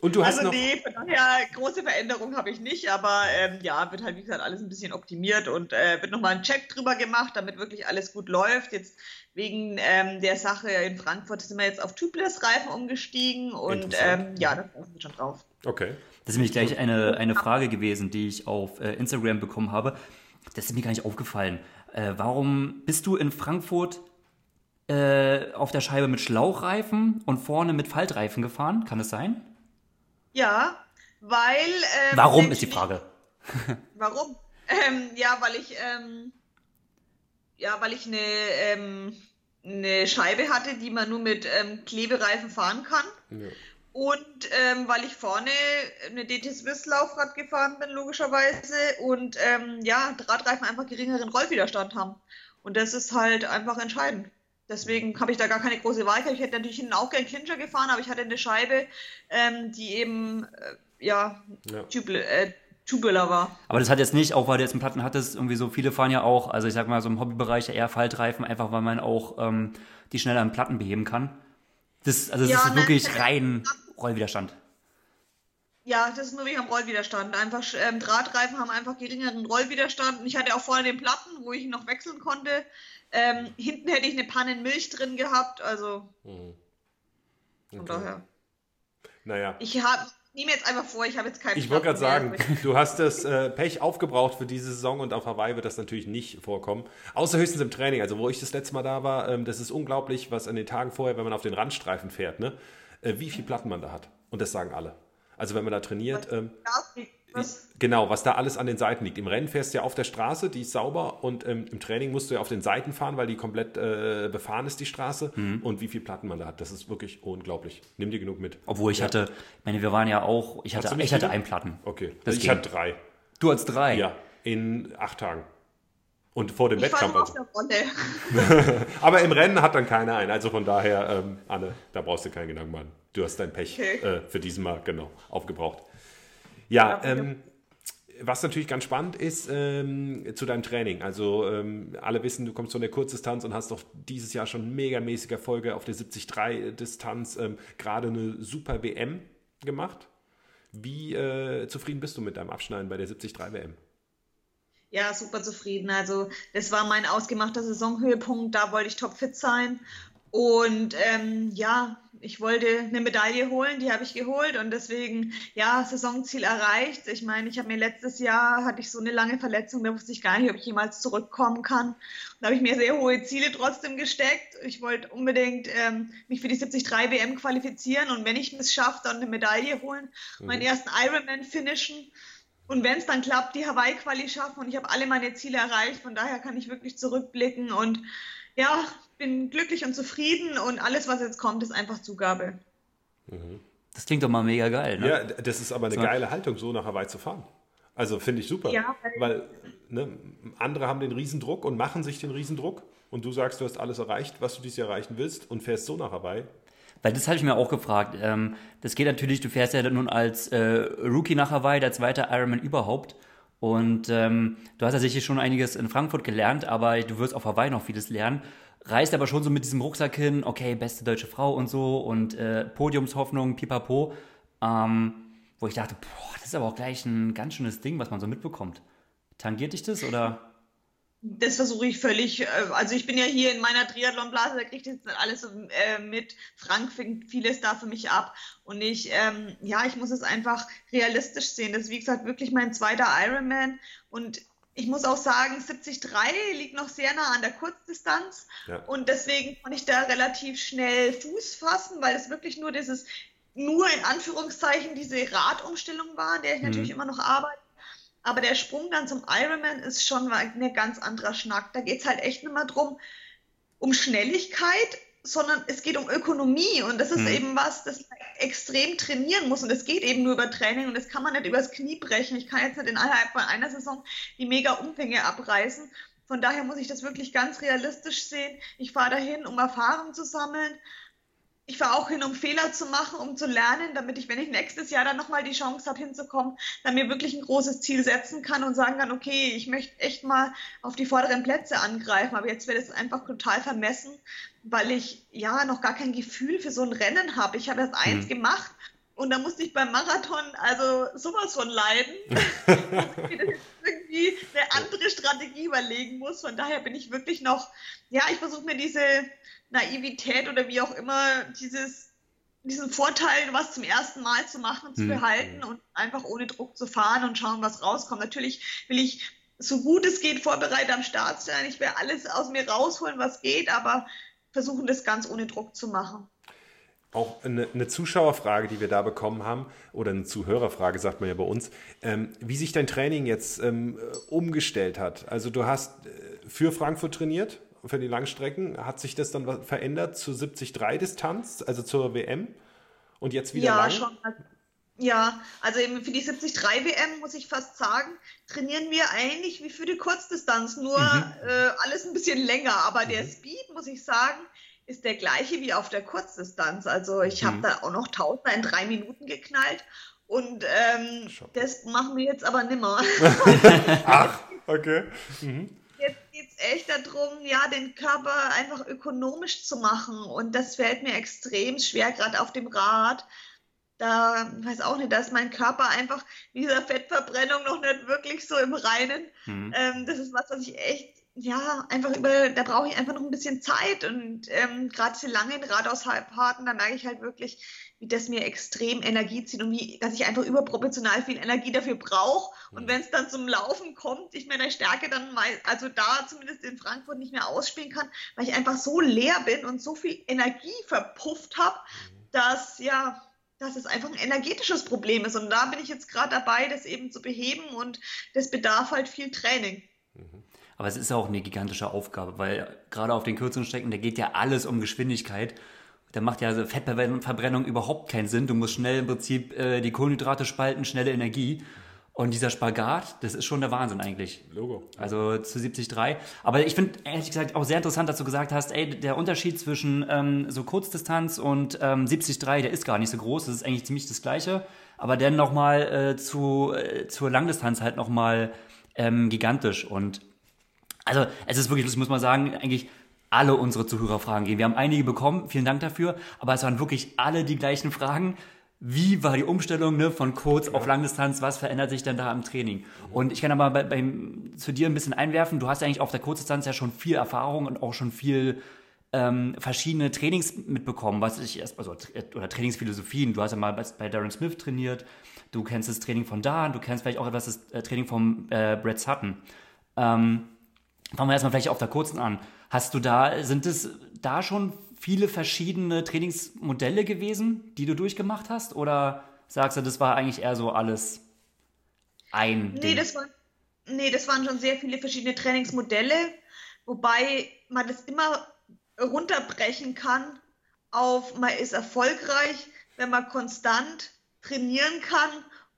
Und du hast also noch... nee, von daher große Veränderungen habe ich nicht, aber ähm, ja, wird halt wie gesagt alles ein bisschen optimiert und äh, wird nochmal ein Check drüber gemacht, damit wirklich alles gut läuft. Jetzt wegen ähm, der Sache in Frankfurt sind wir jetzt auf Tubeless-Reifen umgestiegen und ähm, ja, da freuen wir schon drauf. Okay. Das ist nämlich gleich eine, eine Frage gewesen, die ich auf äh, Instagram bekommen habe. Das ist mir gar nicht aufgefallen. Äh, warum bist du in Frankfurt äh, auf der Scheibe mit Schlauchreifen und vorne mit Faltreifen gefahren? Kann es sein? Ja, weil. Ähm, warum ist die Frage? warum? Ähm, ja, weil ich. Ähm, ja, weil ich eine, ähm, eine Scheibe hatte, die man nur mit ähm, Klebereifen fahren kann. Ja. Und ähm, weil ich vorne eine DT Swiss Laufrad gefahren bin, logischerweise. Und ja, Drahtreifen einfach geringeren Rollwiderstand haben. Und das ist halt einfach entscheidend. Deswegen habe ich da gar keine große Wahl Ich hätte natürlich hinten auch gern Clincher gefahren, aber ich hatte eine Scheibe, ähm, die eben, äh, ja, ja. Tubel, äh, tubular war. Aber das hat jetzt nicht, auch weil du jetzt einen Platten hattest, irgendwie so viele fahren ja auch, also ich sag mal so im Hobbybereich eher Faltreifen, einfach weil man auch ähm, die schneller an Platten beheben kann. Das, also das ja, ist ne, wirklich rein Rollwiderstand. Ja, das ist nur wegen am Rollwiderstand. Einfach ähm, Drahtreifen haben einfach geringeren Rollwiderstand. Und ich hatte auch vorne den Platten, wo ich ihn noch wechseln konnte. Ähm, hinten hätte ich eine Panne Milch drin gehabt, also mhm. okay. von daher. Naja. Ich habe nehme jetzt einfach vor, ich habe jetzt keinen Ich wollte gerade sagen, du hast das äh, Pech aufgebraucht für diese Saison und auf Hawaii wird das natürlich nicht vorkommen. Außer höchstens im Training. Also, wo ich das letzte Mal da war, ähm, das ist unglaublich, was an den Tagen vorher, wenn man auf den Randstreifen fährt, ne? Äh, wie viel Platten man da hat. Und das sagen alle. Also, wenn man da trainiert. Ähm, was? Genau, was da alles an den Seiten liegt. Im Rennen fährst du ja auf der Straße, die ist sauber und ähm, im Training musst du ja auf den Seiten fahren, weil die komplett äh, befahren ist, die Straße. Mhm. Und wie viel Platten man da hat, das ist wirklich unglaublich. Nimm dir genug mit. Obwohl ich ja. hatte, ich meine, wir waren ja auch, ich hatte, ich hatte einen Platten. Okay, das ich ging. hatte drei. Du hattest drei? Ja, in acht Tagen. Und vor dem ich Wettkampf. Also. Aber im Rennen hat dann keiner einen. Also von daher, ähm, Anne, da brauchst du keinen Gedanken machen. Du hast dein Pech okay. äh, für diesen Mal genau aufgebraucht. Ja, ähm, was natürlich ganz spannend ist ähm, zu deinem Training. Also ähm, alle wissen, du kommst von der Kurzdistanz und hast doch dieses Jahr schon megamäßige Erfolge auf der 73-Distanz, ähm, gerade eine super WM gemacht. Wie äh, zufrieden bist du mit deinem Abschneiden bei der 73 WM? Ja, super zufrieden. Also das war mein ausgemachter Saisonhöhepunkt, da wollte ich topfit sein. Und ähm, ja, ich wollte eine Medaille holen, die habe ich geholt und deswegen, ja, Saisonziel erreicht. Ich meine, ich habe mir letztes Jahr, hatte ich so eine lange Verletzung, da wusste ich gar nicht, ob ich jemals zurückkommen kann. Da habe ich mir sehr hohe Ziele trotzdem gesteckt. Ich wollte unbedingt ähm, mich für die 73 WM qualifizieren und wenn ich es schaffe, dann eine Medaille holen, mhm. meinen ersten Ironman finishen. Und wenn es dann klappt, die Hawaii-Quali schaffen und ich habe alle meine Ziele erreicht, von daher kann ich wirklich zurückblicken und ja, bin glücklich und zufrieden und alles, was jetzt kommt, ist einfach Zugabe. Mhm. Das klingt doch mal mega geil, ne? Ja, das ist aber eine so. geile Haltung, so nach Hawaii zu fahren. Also finde ich super. Ja, weil, ne, andere haben den Riesendruck und machen sich den Riesendruck und du sagst, du hast alles erreicht, was du dieses Jahr erreichen willst und fährst so nach Hawaii. Weil das habe ich mir auch gefragt. Ähm, das geht natürlich, du fährst ja nun als äh, Rookie nach Hawaii, der zweite Ironman überhaupt. Und ähm, du hast ja sicher schon einiges in Frankfurt gelernt, aber du wirst auf Hawaii noch vieles lernen. Reist aber schon so mit diesem Rucksack hin, okay, beste deutsche Frau und so und äh, Podiumshoffnung, pipapo. Ähm, wo ich dachte, boah, das ist aber auch gleich ein ganz schönes Ding, was man so mitbekommt. Tangiert dich das oder? Das versuche ich völlig, äh, also ich bin ja hier in meiner Triathlon-Blase, da kriege ich jetzt alles äh, mit. Frank fängt vieles da für mich ab. Und ich, ähm, ja, ich muss es einfach realistisch sehen. Das ist, wie gesagt, wirklich mein zweiter Ironman. Und ich muss auch sagen, 73 liegt noch sehr nah an der Kurzdistanz. Ja. Und deswegen konnte ich da relativ schnell Fuß fassen, weil es wirklich nur dieses, nur in Anführungszeichen diese Radumstellung war, in der ich mhm. natürlich immer noch arbeite. Aber der Sprung dann zum Ironman ist schon ein ganz anderer Schnack. Da geht es halt echt nicht mehr drum, um Schnelligkeit, sondern es geht um Ökonomie. Und das ist mhm. eben was, das man extrem trainieren muss. Und das geht eben nur über Training. Und das kann man nicht übers Knie brechen. Ich kann jetzt nicht innerhalb von einer Saison die mega Umfänge abreißen. Von daher muss ich das wirklich ganz realistisch sehen. Ich fahre dahin, um Erfahrung zu sammeln ich fahre auch hin, um Fehler zu machen, um zu lernen, damit ich, wenn ich nächstes Jahr dann nochmal die Chance habe, hinzukommen, dann mir wirklich ein großes Ziel setzen kann und sagen kann, okay, ich möchte echt mal auf die vorderen Plätze angreifen. Aber jetzt wird es einfach total vermessen, weil ich ja noch gar kein Gefühl für so ein Rennen habe. Ich habe erst eins hm. gemacht und da musste ich beim Marathon also sowas von leiden, dass ich mir das irgendwie eine andere Strategie überlegen muss. Von daher bin ich wirklich noch, ja, ich versuche mir diese Naivität oder wie auch immer, dieses, diesen Vorteil, was zum ersten Mal zu machen, zu mhm. behalten und einfach ohne Druck zu fahren und schauen, was rauskommt. Natürlich will ich so gut es geht vorbereitet am Start sein. Ich will alles aus mir rausholen, was geht, aber versuchen das ganz ohne Druck zu machen. Auch eine, eine, Zuschauerfrage, die wir da bekommen haben, oder eine Zuhörerfrage, sagt man ja bei uns, ähm, wie sich dein Training jetzt ähm, umgestellt hat. Also du hast äh, für Frankfurt trainiert, für die Langstrecken. Hat sich das dann verändert zur 73-Distanz, also zur WM? Und jetzt wieder ja, lang? Schon. Ja, also eben für die 73 WM muss ich fast sagen, trainieren wir eigentlich wie für die Kurzdistanz, nur mhm. äh, alles ein bisschen länger. Aber mhm. der Speed, muss ich sagen, ist der gleiche wie auf der Kurzdistanz. Also ich mhm. habe da auch noch Tausender in drei Minuten geknallt. Und ähm, das machen wir jetzt aber nimmer. Ach, okay. Mhm geht es echt darum, ja, den Körper einfach ökonomisch zu machen. Und das fällt mir extrem schwer, gerade auf dem Rad. Da, weiß auch nicht, da ist mein Körper einfach mit dieser Fettverbrennung noch nicht wirklich so im Reinen. Mhm. Ähm, das ist was, was ich echt, ja, einfach über, da brauche ich einfach noch ein bisschen Zeit. Und ähm, gerade diese langen Radausfahrten, da merke ich halt wirklich, wie das mir extrem Energie zieht und wie, dass ich einfach überproportional viel Energie dafür brauche. Und mhm. wenn es dann zum Laufen kommt, ich meine Stärke dann mal, also da zumindest in Frankfurt nicht mehr ausspielen kann, weil ich einfach so leer bin und so viel Energie verpufft habe, mhm. dass ja, dass es einfach ein energetisches Problem ist. Und da bin ich jetzt gerade dabei, das eben zu beheben und das bedarf halt viel Training. Mhm. Aber es ist auch eine gigantische Aufgabe, weil gerade auf den kürzeren Strecken, da geht ja alles um Geschwindigkeit da macht ja Fettverbrennung überhaupt keinen Sinn. Du musst schnell im Prinzip äh, die Kohlenhydrate spalten, schnelle Energie. Und dieser Spagat, das ist schon der Wahnsinn eigentlich. Logo. Also zu 70,3. Aber ich finde ehrlich gesagt auch sehr interessant, dass du gesagt hast, ey, der Unterschied zwischen ähm, so Kurzdistanz und ähm, 70,3, der ist gar nicht so groß. Das ist eigentlich ziemlich das Gleiche. Aber dann nochmal äh, zu, äh, zur Langdistanz halt nochmal ähm, gigantisch. Und also es ist wirklich, das muss man sagen, eigentlich alle unsere Zuhörerfragen gehen. Wir haben einige bekommen, vielen Dank dafür. Aber es waren wirklich alle die gleichen Fragen wie war die Umstellung ne, von kurz ja. auf Langdistanz, was verändert sich denn da im Training? Und ich kann aber bei, bei, zu dir ein bisschen einwerfen, du hast eigentlich auf der Kurzdistanz ja schon viel Erfahrung und auch schon viel ähm, verschiedene Trainings mitbekommen, was ich erst, also, oder Trainingsphilosophien. Du hast ja mal bei, bei Darren Smith trainiert, du kennst das Training von Dan, du kennst vielleicht auch etwas das äh, Training von äh, Brett Sutton. Ähm, fangen wir erstmal vielleicht auf der kurzen an. Hast du da, sind es da schon viele verschiedene Trainingsmodelle gewesen, die du durchgemacht hast? Oder sagst du, das war eigentlich eher so alles ein nee, Ding? Das war, nee, das waren schon sehr viele verschiedene Trainingsmodelle, wobei man das immer runterbrechen kann auf, man ist erfolgreich, wenn man konstant trainieren kann,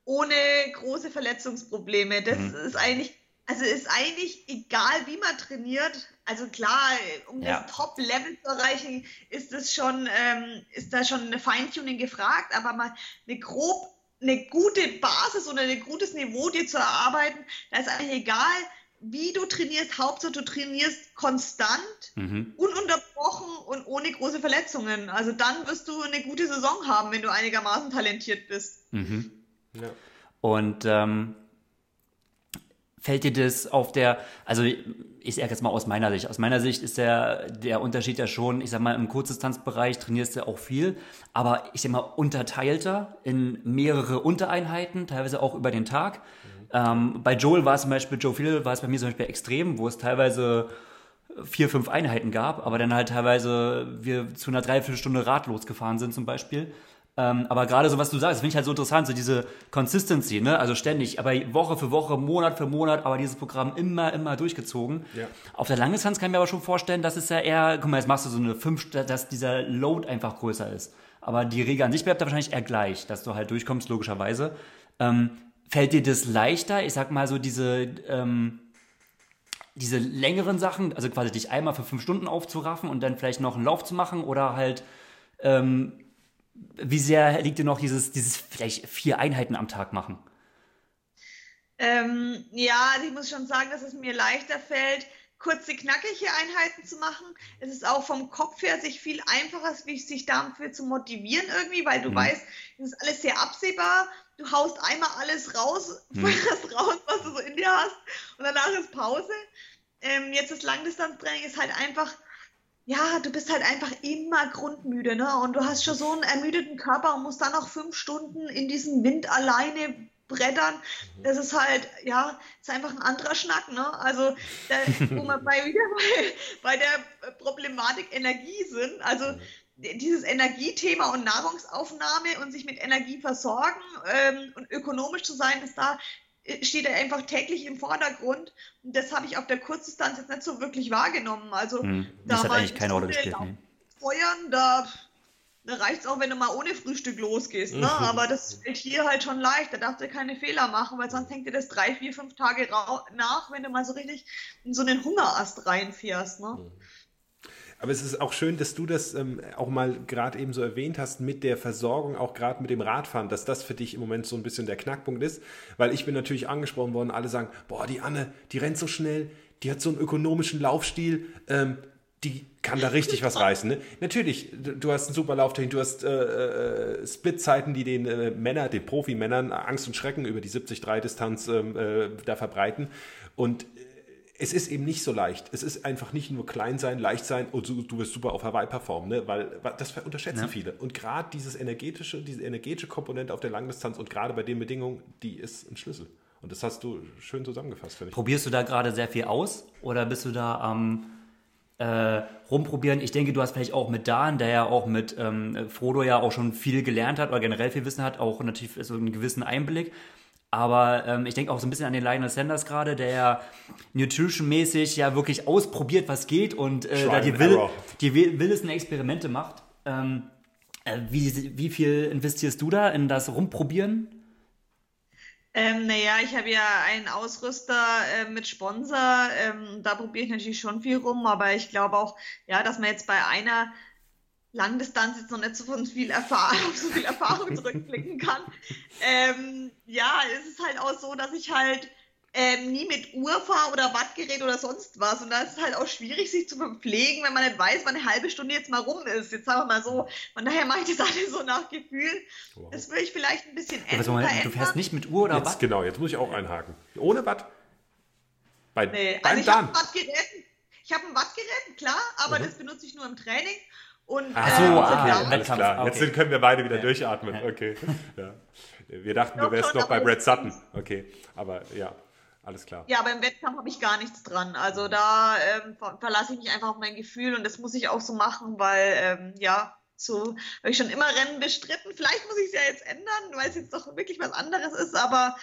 ohne große Verletzungsprobleme. Das mhm. ist eigentlich also ist eigentlich egal, wie man trainiert. Also klar, um ja. das Top-Level zu erreichen, ist es schon, ähm, ist da schon eine Feintuning gefragt, aber mal eine grob, eine gute Basis oder ein gutes Niveau dir zu erarbeiten, da ist eigentlich egal, wie du trainierst. Hauptsache du trainierst konstant, mhm. ununterbrochen und ohne große Verletzungen. Also dann wirst du eine gute Saison haben, wenn du einigermaßen talentiert bist. Mhm. Ja. Und ähm, fällt dir das auf der, also ich sage jetzt mal aus meiner Sicht, aus meiner Sicht ist der, der Unterschied ja schon, ich sag mal, im Kurzdistanzbereich trainierst du auch viel, aber ich sag mal, unterteilter in mehrere Untereinheiten, teilweise auch über den Tag. Mhm. Ähm, bei Joel war es zum Beispiel, Joe Phil war es bei mir zum Beispiel extrem, wo es teilweise vier, fünf Einheiten gab, aber dann halt teilweise wir zu einer Dreiviertelstunde ratlos gefahren sind zum Beispiel. Ähm, aber gerade so, was du sagst, finde ich halt so interessant, so diese Consistency, ne? Also ständig, aber Woche für Woche, Monat für Monat, aber dieses Programm immer, immer durchgezogen. Ja. Auf der Langdistanz kann ich mir aber schon vorstellen, dass es ja eher, guck mal, jetzt machst du so eine 5, dass dieser Load einfach größer ist. Aber die Regel an sich bleibt da wahrscheinlich eher gleich, dass du halt durchkommst, logischerweise. Ähm, fällt dir das leichter, ich sag mal so diese, ähm, diese längeren Sachen, also quasi dich einmal für fünf Stunden aufzuraffen und dann vielleicht noch einen Lauf zu machen oder halt ähm, wie sehr liegt dir noch dieses, dieses vielleicht vier Einheiten am Tag machen? Ähm, ja, also ich muss schon sagen, dass es mir leichter fällt, kurze, knackige Einheiten zu machen. Es ist auch vom Kopf her sich viel einfacher, sich dafür zu motivieren irgendwie, weil du mhm. weißt, es ist alles sehr absehbar. Du haust einmal alles raus, mhm. raus, was du so in dir hast und danach ist Pause. Ähm, jetzt das Langdistanztraining ist halt einfach ja, du bist halt einfach immer grundmüde, ne? Und du hast schon so einen ermüdeten Körper und musst dann noch fünf Stunden in diesem Wind alleine brettern. Mhm. Das ist halt, ja, ist einfach ein anderer Schnack, ne? Also, da, wo wir bei, wieder bei, bei der Problematik Energie sind, also mhm. dieses Energiethema und Nahrungsaufnahme und sich mit Energie versorgen ähm, und ökonomisch zu sein, ist da steht er einfach täglich im Vordergrund. Und das habe ich auf der Kurzdistanz jetzt nicht so wirklich wahrgenommen. Also hm, da hat eigentlich keine Rolle gespielt. Nee. Feuern, da, da reicht es auch, wenn du mal ohne Frühstück losgehst. Ne? Mhm. Aber das fällt hier halt schon leicht. Da darfst du keine Fehler machen, weil sonst hängt dir das drei, vier, fünf Tage nach, wenn du mal so richtig in so einen Hungerast reinfährst. Ne? Mhm. Aber es ist auch schön, dass du das ähm, auch mal gerade eben so erwähnt hast mit der Versorgung, auch gerade mit dem Radfahren, dass das für dich im Moment so ein bisschen der Knackpunkt ist. Weil ich bin natürlich angesprochen worden, alle sagen, boah, die Anne, die rennt so schnell, die hat so einen ökonomischen Laufstil, ähm, die kann da richtig was reißen. Ne? Natürlich, du hast einen super Lauftechnik, du hast äh, äh, Splitzeiten, die den äh, Männern, den Profimännern Angst und Schrecken über die 70-3-Distanz ähm, äh, da verbreiten. Und es ist eben nicht so leicht. Es ist einfach nicht nur klein sein, leicht sein und du, du wirst super auf Hawaii performen, ne? weil, das unterschätzen ja. viele. Und gerade dieses energetische, diese energetische Komponente auf der Langdistanz und gerade bei den Bedingungen, die ist ein Schlüssel. Und das hast du schön zusammengefasst, finde ich. Probierst du da gerade sehr viel aus oder bist du da am äh, rumprobieren? Ich denke, du hast vielleicht auch mit Dan, der ja auch mit ähm, Frodo ja auch schon viel gelernt hat oder generell viel Wissen hat, auch natürlich so einen gewissen Einblick. Aber ähm, ich denke auch so ein bisschen an den Lionel Sanders gerade, der ja nutritionmäßig ja wirklich ausprobiert, was geht und äh, da die, will, die wildesten Experimente macht. Ähm, äh, wie, wie viel investierst du da in das Rumprobieren? Ähm, naja, ich habe ja einen Ausrüster äh, mit Sponsor. Ähm, da probiere ich natürlich schon viel rum, aber ich glaube auch, ja, dass man jetzt bei einer Langdistanz jetzt noch nicht so von viel Erfahrung, so viel Erfahrung zurückblicken kann. Ähm, ja, es ist halt auch so, dass ich halt ähm, nie mit Uhr fahre oder Wattgerät oder sonst was. Und da ist es halt auch schwierig, sich zu verpflegen, wenn man nicht weiß, wann eine halbe Stunde jetzt mal rum ist. Jetzt sagen wir mal so. Von daher mache ich das alles so nach Gefühl. Wow. Das würde ich vielleicht ein bisschen ja, ändern. Mal, du fährst nicht mit Uhr oder jetzt, Watt? Genau, jetzt muss ich auch einhaken. Ohne Watt? Bei, nee, also ich habe ein Wattgerät, ich habe ein Wattgerät, klar, aber mhm. das benutze ich nur im Training. Und, Ach so, äh, ah, ja, alles klar. Okay. Jetzt können wir beide wieder ja. durchatmen. Okay. Ja. Wir dachten, du wärst noch bei Brad Sutton. Okay, aber ja. Alles klar. Ja, beim Wettkampf habe ich gar nichts dran. Also da ähm, verlasse ich mich einfach auf mein Gefühl und das muss ich auch so machen, weil ähm, ja, so habe ich schon immer Rennen bestritten. Vielleicht muss ich es ja jetzt ändern, weil es jetzt doch wirklich was anderes ist, aber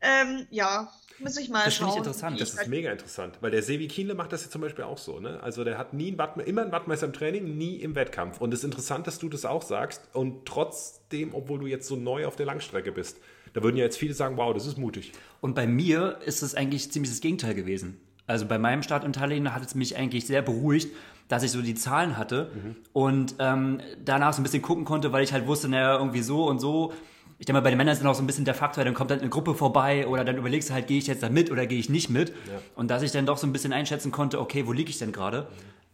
ähm, ja, muss ich mal das schauen. Das interessant. Das ist mega interessant, weil der Sevi Kienle macht das jetzt zum Beispiel auch so. Ne? Also der hat nie einen Watt, immer einen Wattmeister im Training, nie im Wettkampf. Und es ist interessant, dass du das auch sagst und trotzdem, obwohl du jetzt so neu auf der Langstrecke bist, da würden ja jetzt viele sagen, wow, das ist mutig. Und bei mir ist es eigentlich ziemlich das Gegenteil gewesen. Also bei meinem Start in Tallinn hat es mich eigentlich sehr beruhigt, dass ich so die Zahlen hatte mhm. und ähm, danach so ein bisschen gucken konnte, weil ich halt wusste, naja, irgendwie so und so. Ich denke mal, bei den Männern ist dann auch so ein bisschen der Faktor, dann kommt dann eine Gruppe vorbei oder dann überlegst du halt, gehe ich jetzt da mit oder gehe ich nicht mit. Ja. Und dass ich dann doch so ein bisschen einschätzen konnte, okay, wo liege ich denn gerade? Mhm.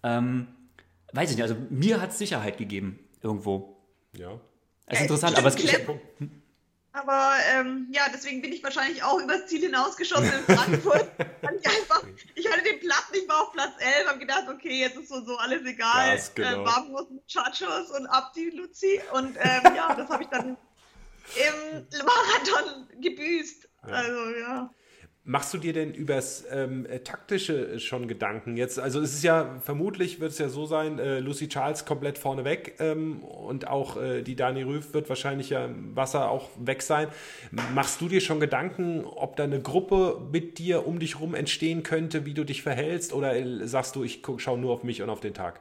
Ähm, weiß ich nicht, also mir hat es Sicherheit gegeben, irgendwo. Ja. Es ist interessant, aber es gibt. Aber ähm, ja, deswegen bin ich wahrscheinlich auch übers Ziel hinausgeschossen in Frankfurt. ich, einfach, ich hatte den Platz, ich war auf Platz 11, habe gedacht, okay, jetzt ist so, so alles egal. Gas, genau. äh, Warmwurst mit Chachos und ab die Luzi. Und ähm, ja, das habe ich dann im Marathon gebüßt. Ja. Also ja. Machst du dir denn übers ähm, äh, Taktische schon Gedanken jetzt? Also es ist ja, vermutlich wird es ja so sein, äh, Lucy Charles komplett vorne weg ähm, und auch äh, die Dani Rüff wird wahrscheinlich ja im Wasser auch weg sein. Machst du dir schon Gedanken, ob da eine Gruppe mit dir um dich rum entstehen könnte, wie du dich verhältst? Oder äh, sagst du, ich schaue nur auf mich und auf den Tag?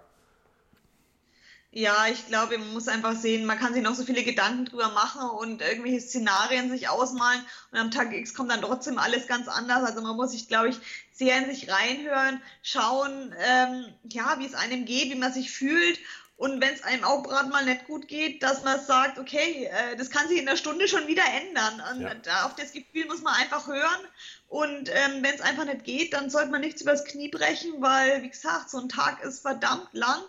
Ja, ich glaube, man muss einfach sehen, man kann sich noch so viele Gedanken drüber machen und irgendwelche Szenarien sich ausmalen und am Tag X kommt dann trotzdem alles ganz anders. Also man muss sich, glaube ich, sehr in sich reinhören, schauen, ähm, ja, wie es einem geht, wie man sich fühlt und wenn es einem auch gerade mal nicht gut geht, dass man sagt, okay, äh, das kann sich in der Stunde schon wieder ändern. Und ja. da, auf das Gefühl muss man einfach hören. Und ähm, wenn es einfach nicht geht, dann sollte man nichts übers Knie brechen, weil, wie gesagt, so ein Tag ist verdammt lang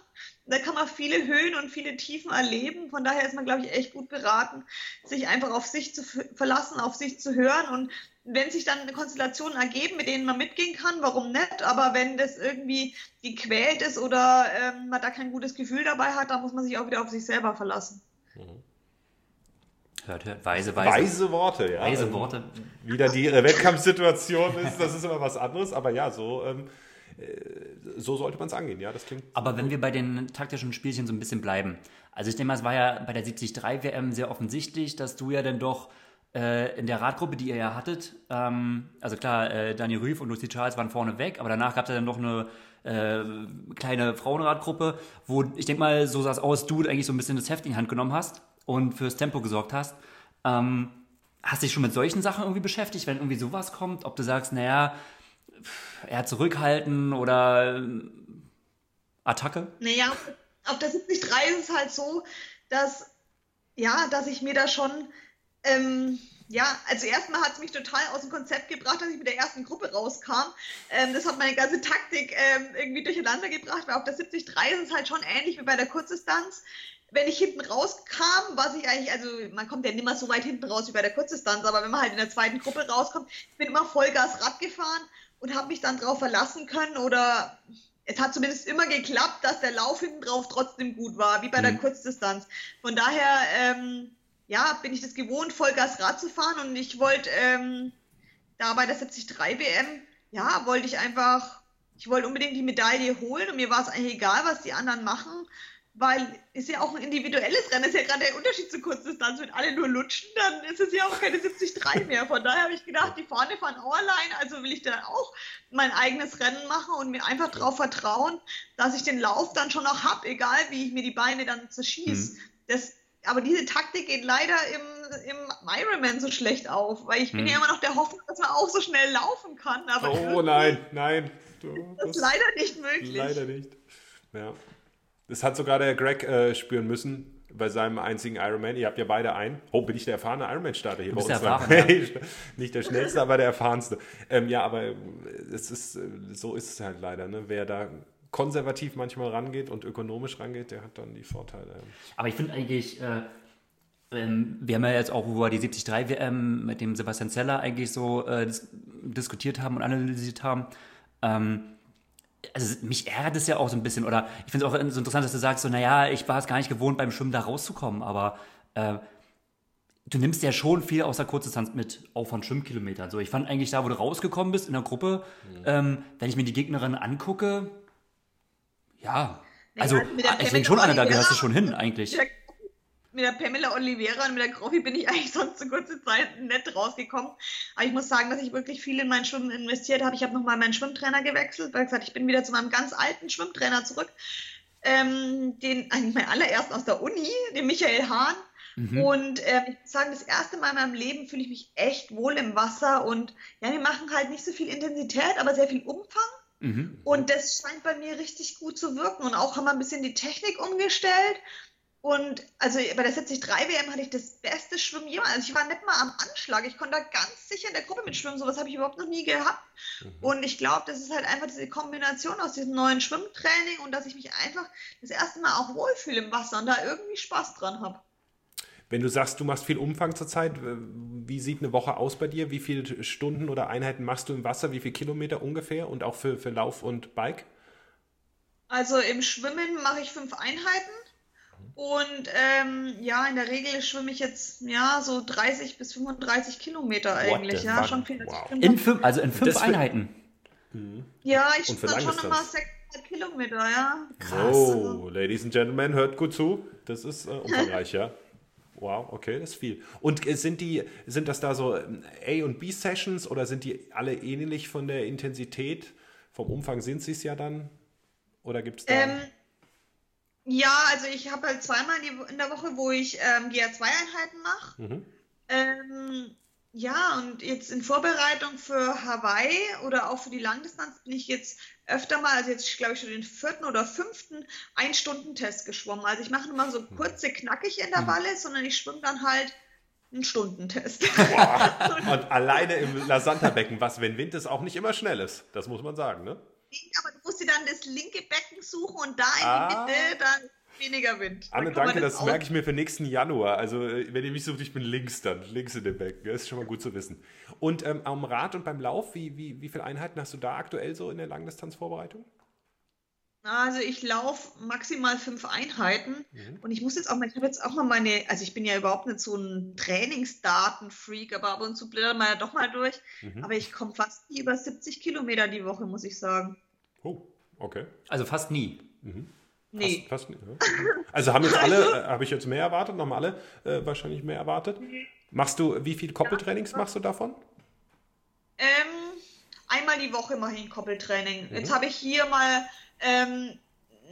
da kann man viele Höhen und viele Tiefen erleben. Von daher ist man, glaube ich, echt gut beraten, sich einfach auf sich zu verlassen, auf sich zu hören. Und wenn sich dann Konstellationen ergeben, mit denen man mitgehen kann, warum nicht? Aber wenn das irgendwie gequält ist oder ähm, man da kein gutes Gefühl dabei hat, dann muss man sich auch wieder auf sich selber verlassen. Mhm. Hört, hört, weise, weise. Weise Worte, ja. Weise ähm, Worte. Wieder die Wettkampfsituation ist, das ist immer was anderes, aber ja, so ähm, äh, so sollte man es angehen, ja, das klingt. Aber wenn wir bei den taktischen Spielchen so ein bisschen bleiben. Also ich denke mal, es war ja bei der 73 WM sehr offensichtlich, dass du ja dann doch äh, in der Radgruppe, die ihr ja hattet, ähm, also klar, äh, Daniel Rüff und Lucy Charles waren vorne weg, aber danach gab es ja dann noch eine äh, kleine Frauenradgruppe, wo ich denke mal, so sah es aus, du eigentlich so ein bisschen das Heft in die Hand genommen hast und fürs Tempo gesorgt hast. Ähm, hast du dich schon mit solchen Sachen irgendwie beschäftigt, wenn irgendwie sowas kommt, ob du sagst, naja, eher zurückhalten oder äh, Attacke? Naja, auf der 73 ist es halt so, dass, ja, dass ich mir da schon, ähm, ja, also erstmal hat es mich total aus dem Konzept gebracht, dass ich mit der ersten Gruppe rauskam. Ähm, das hat meine ganze Taktik ähm, irgendwie durcheinander gebracht, weil auf der 73 ist es halt schon ähnlich wie bei der Kurzdistanz wenn ich hinten rauskam, was ich eigentlich, also man kommt ja nicht mehr so weit hinten raus wie bei der Kurzdistanz, aber wenn man halt in der zweiten Gruppe rauskommt, ich bin immer Vollgas Rad gefahren und habe mich dann darauf verlassen können oder es hat zumindest immer geklappt, dass der Lauf hinten drauf trotzdem gut war, wie bei mhm. der Kurzdistanz. Von daher, ähm, ja, bin ich das gewohnt, Vollgas Rad zu fahren und ich wollte ähm, da bei der 73 WM, ja, wollte ich einfach, ich wollte unbedingt die Medaille holen und mir war es eigentlich egal, was die anderen machen weil ist ja auch ein individuelles Rennen, ist ja gerade der Unterschied zu Kurzdistanz. Wenn alle nur lutschen, dann ist es ja auch keine 73 mehr. Von daher habe ich gedacht, die vorne fahren auch allein, also will ich dann auch mein eigenes Rennen machen und mir einfach darauf vertrauen, dass ich den Lauf dann schon noch habe, egal wie ich mir die Beine dann zerschieße. Mhm. Das aber diese Taktik geht leider im, im Ironman so schlecht auf, weil ich bin hm. ja immer noch der Hoffnung, dass man auch so schnell laufen kann. oh nein, nein. Du, das ist leider nicht möglich. Leider nicht. Ja. Das hat sogar der Greg äh, spüren müssen bei seinem einzigen Ironman. Ihr habt ja beide einen. Oh, bin ich der erfahrene Ironman-Starter hier bei uns? Erfahren, ja. Nicht der schnellste, aber der erfahrenste. Ähm, ja, aber es ist, so ist es halt leider. Ne? Wer da konservativ manchmal rangeht und ökonomisch rangeht, der hat dann die Vorteile. Aber ich finde eigentlich, äh, ähm, wir haben ja jetzt auch, wo wir die 73 WM mit dem Sebastian Zeller eigentlich so äh, dis diskutiert haben und analysiert haben, ähm, also mich ärgert es ja auch so ein bisschen, oder ich finde es auch so interessant, dass du sagst, so, naja, ich war es gar nicht gewohnt, beim Schwimmen da rauszukommen, aber äh, du nimmst ja schon viel aus der Kurzdistanz mit, auch von Schwimmkilometern. So, ich fand eigentlich da, wo du rausgekommen bist in der Gruppe, mhm. ähm, wenn ich mir die Gegnerin angucke, ja, also ich denke schon, Anna, da gehörst du schon hin, eigentlich mit der Pamela Oliveira und mit der Groffi bin ich eigentlich sonst so kurze Zeit nett rausgekommen. Aber ich muss sagen, dass ich wirklich viel in mein Schwimmen investiert habe. Ich habe nochmal meinen Schwimmtrainer gewechselt, weil gesagt, ich bin wieder zu meinem ganz alten Schwimmtrainer zurück. Ähm, den, eigentlich mein allerersten aus der Uni, den Michael Hahn. Mhm. Und äh, ich muss sagen, das erste Mal in meinem Leben fühle ich mich echt wohl im Wasser. Und ja, wir machen halt nicht so viel Intensität, aber sehr viel Umfang. Mhm. Und das scheint bei mir richtig gut zu wirken. Und auch haben wir ein bisschen die Technik umgestellt. Und also bei der 73 WM hatte ich das beste Schwimmen jemals. Also ich war nicht mal am Anschlag. Ich konnte da ganz sicher in der Gruppe mitschwimmen. Sowas habe ich überhaupt noch nie gehabt. Mhm. Und ich glaube, das ist halt einfach diese Kombination aus diesem neuen Schwimmtraining und dass ich mich einfach das erste Mal auch wohlfühle im Wasser und da irgendwie Spaß dran habe. Wenn du sagst, du machst viel Umfang zurzeit, wie sieht eine Woche aus bei dir? Wie viele Stunden oder Einheiten machst du im Wasser? Wie viele Kilometer ungefähr? Und auch für, für Lauf und Bike? Also im Schwimmen mache ich fünf Einheiten. Und ähm, ja, in der Regel schwimme ich jetzt ja so 30 bis 35 Kilometer eigentlich. Ja, schon viel. Wow. In fünf, also in fünf Einheiten. Mhm. Ja, ich schwimme dann schon nochmal 600 Kilometer, ja. Krass. Oh, Ladies and Gentlemen, hört gut zu. Das ist äh, umfangreich, ja. Wow, okay, das ist viel. Und äh, sind die, sind das da so ähm, A- und B-Sessions oder sind die alle ähnlich von der Intensität? Vom Umfang sind sie es ja dann? Oder gibt es da. Ähm, ja, also ich habe halt zweimal in der Woche, wo ich ähm, GA2-Einheiten mache. Mhm. Ähm, ja, und jetzt in Vorbereitung für Hawaii oder auch für die Langdistanz bin ich jetzt öfter mal, also jetzt glaube ich schon den vierten oder fünften Ein-Stunden-Test geschwommen. Also ich mache nur mal so mhm. kurze, knackige Intervalle, mhm. sondern ich schwimme dann halt einen Stundentest. und alleine im Lasanta-Becken, was, wenn Wind ist, auch nicht immer schnell ist. Das muss man sagen, ne? Aber du musst dir dann das linke Becken suchen und da in ah. die Mitte dann weniger Wind. Anne, danke, das, das merke ich mir für nächsten Januar. Also, äh, wenn ihr mich sucht, ich bin links dann, links in dem Becken. Das ist schon mal gut zu wissen. Und ähm, am Rad und beim Lauf, wie, wie, wie viele Einheiten hast du da aktuell so in der Langdistanzvorbereitung? Also ich laufe maximal fünf Einheiten mhm. und ich muss jetzt auch mal, ich habe jetzt auch mal meine, also ich bin ja überhaupt nicht so ein Trainingsdatenfreak, aber ab und zu blättert man ja doch mal durch. Mhm. Aber ich komme fast nie über 70 Kilometer die Woche, muss ich sagen. Oh, okay. Also fast nie. Mhm. Nee. Fast, fast nie, ja. Also haben jetzt alle, also äh, habe ich jetzt mehr erwartet, noch alle äh, wahrscheinlich mehr erwartet. Machst du, wie viele Koppeltrainings ja. machst du davon? Ähm, einmal die Woche mache ich ein Koppeltraining. Jetzt mhm. habe ich hier mal ähm,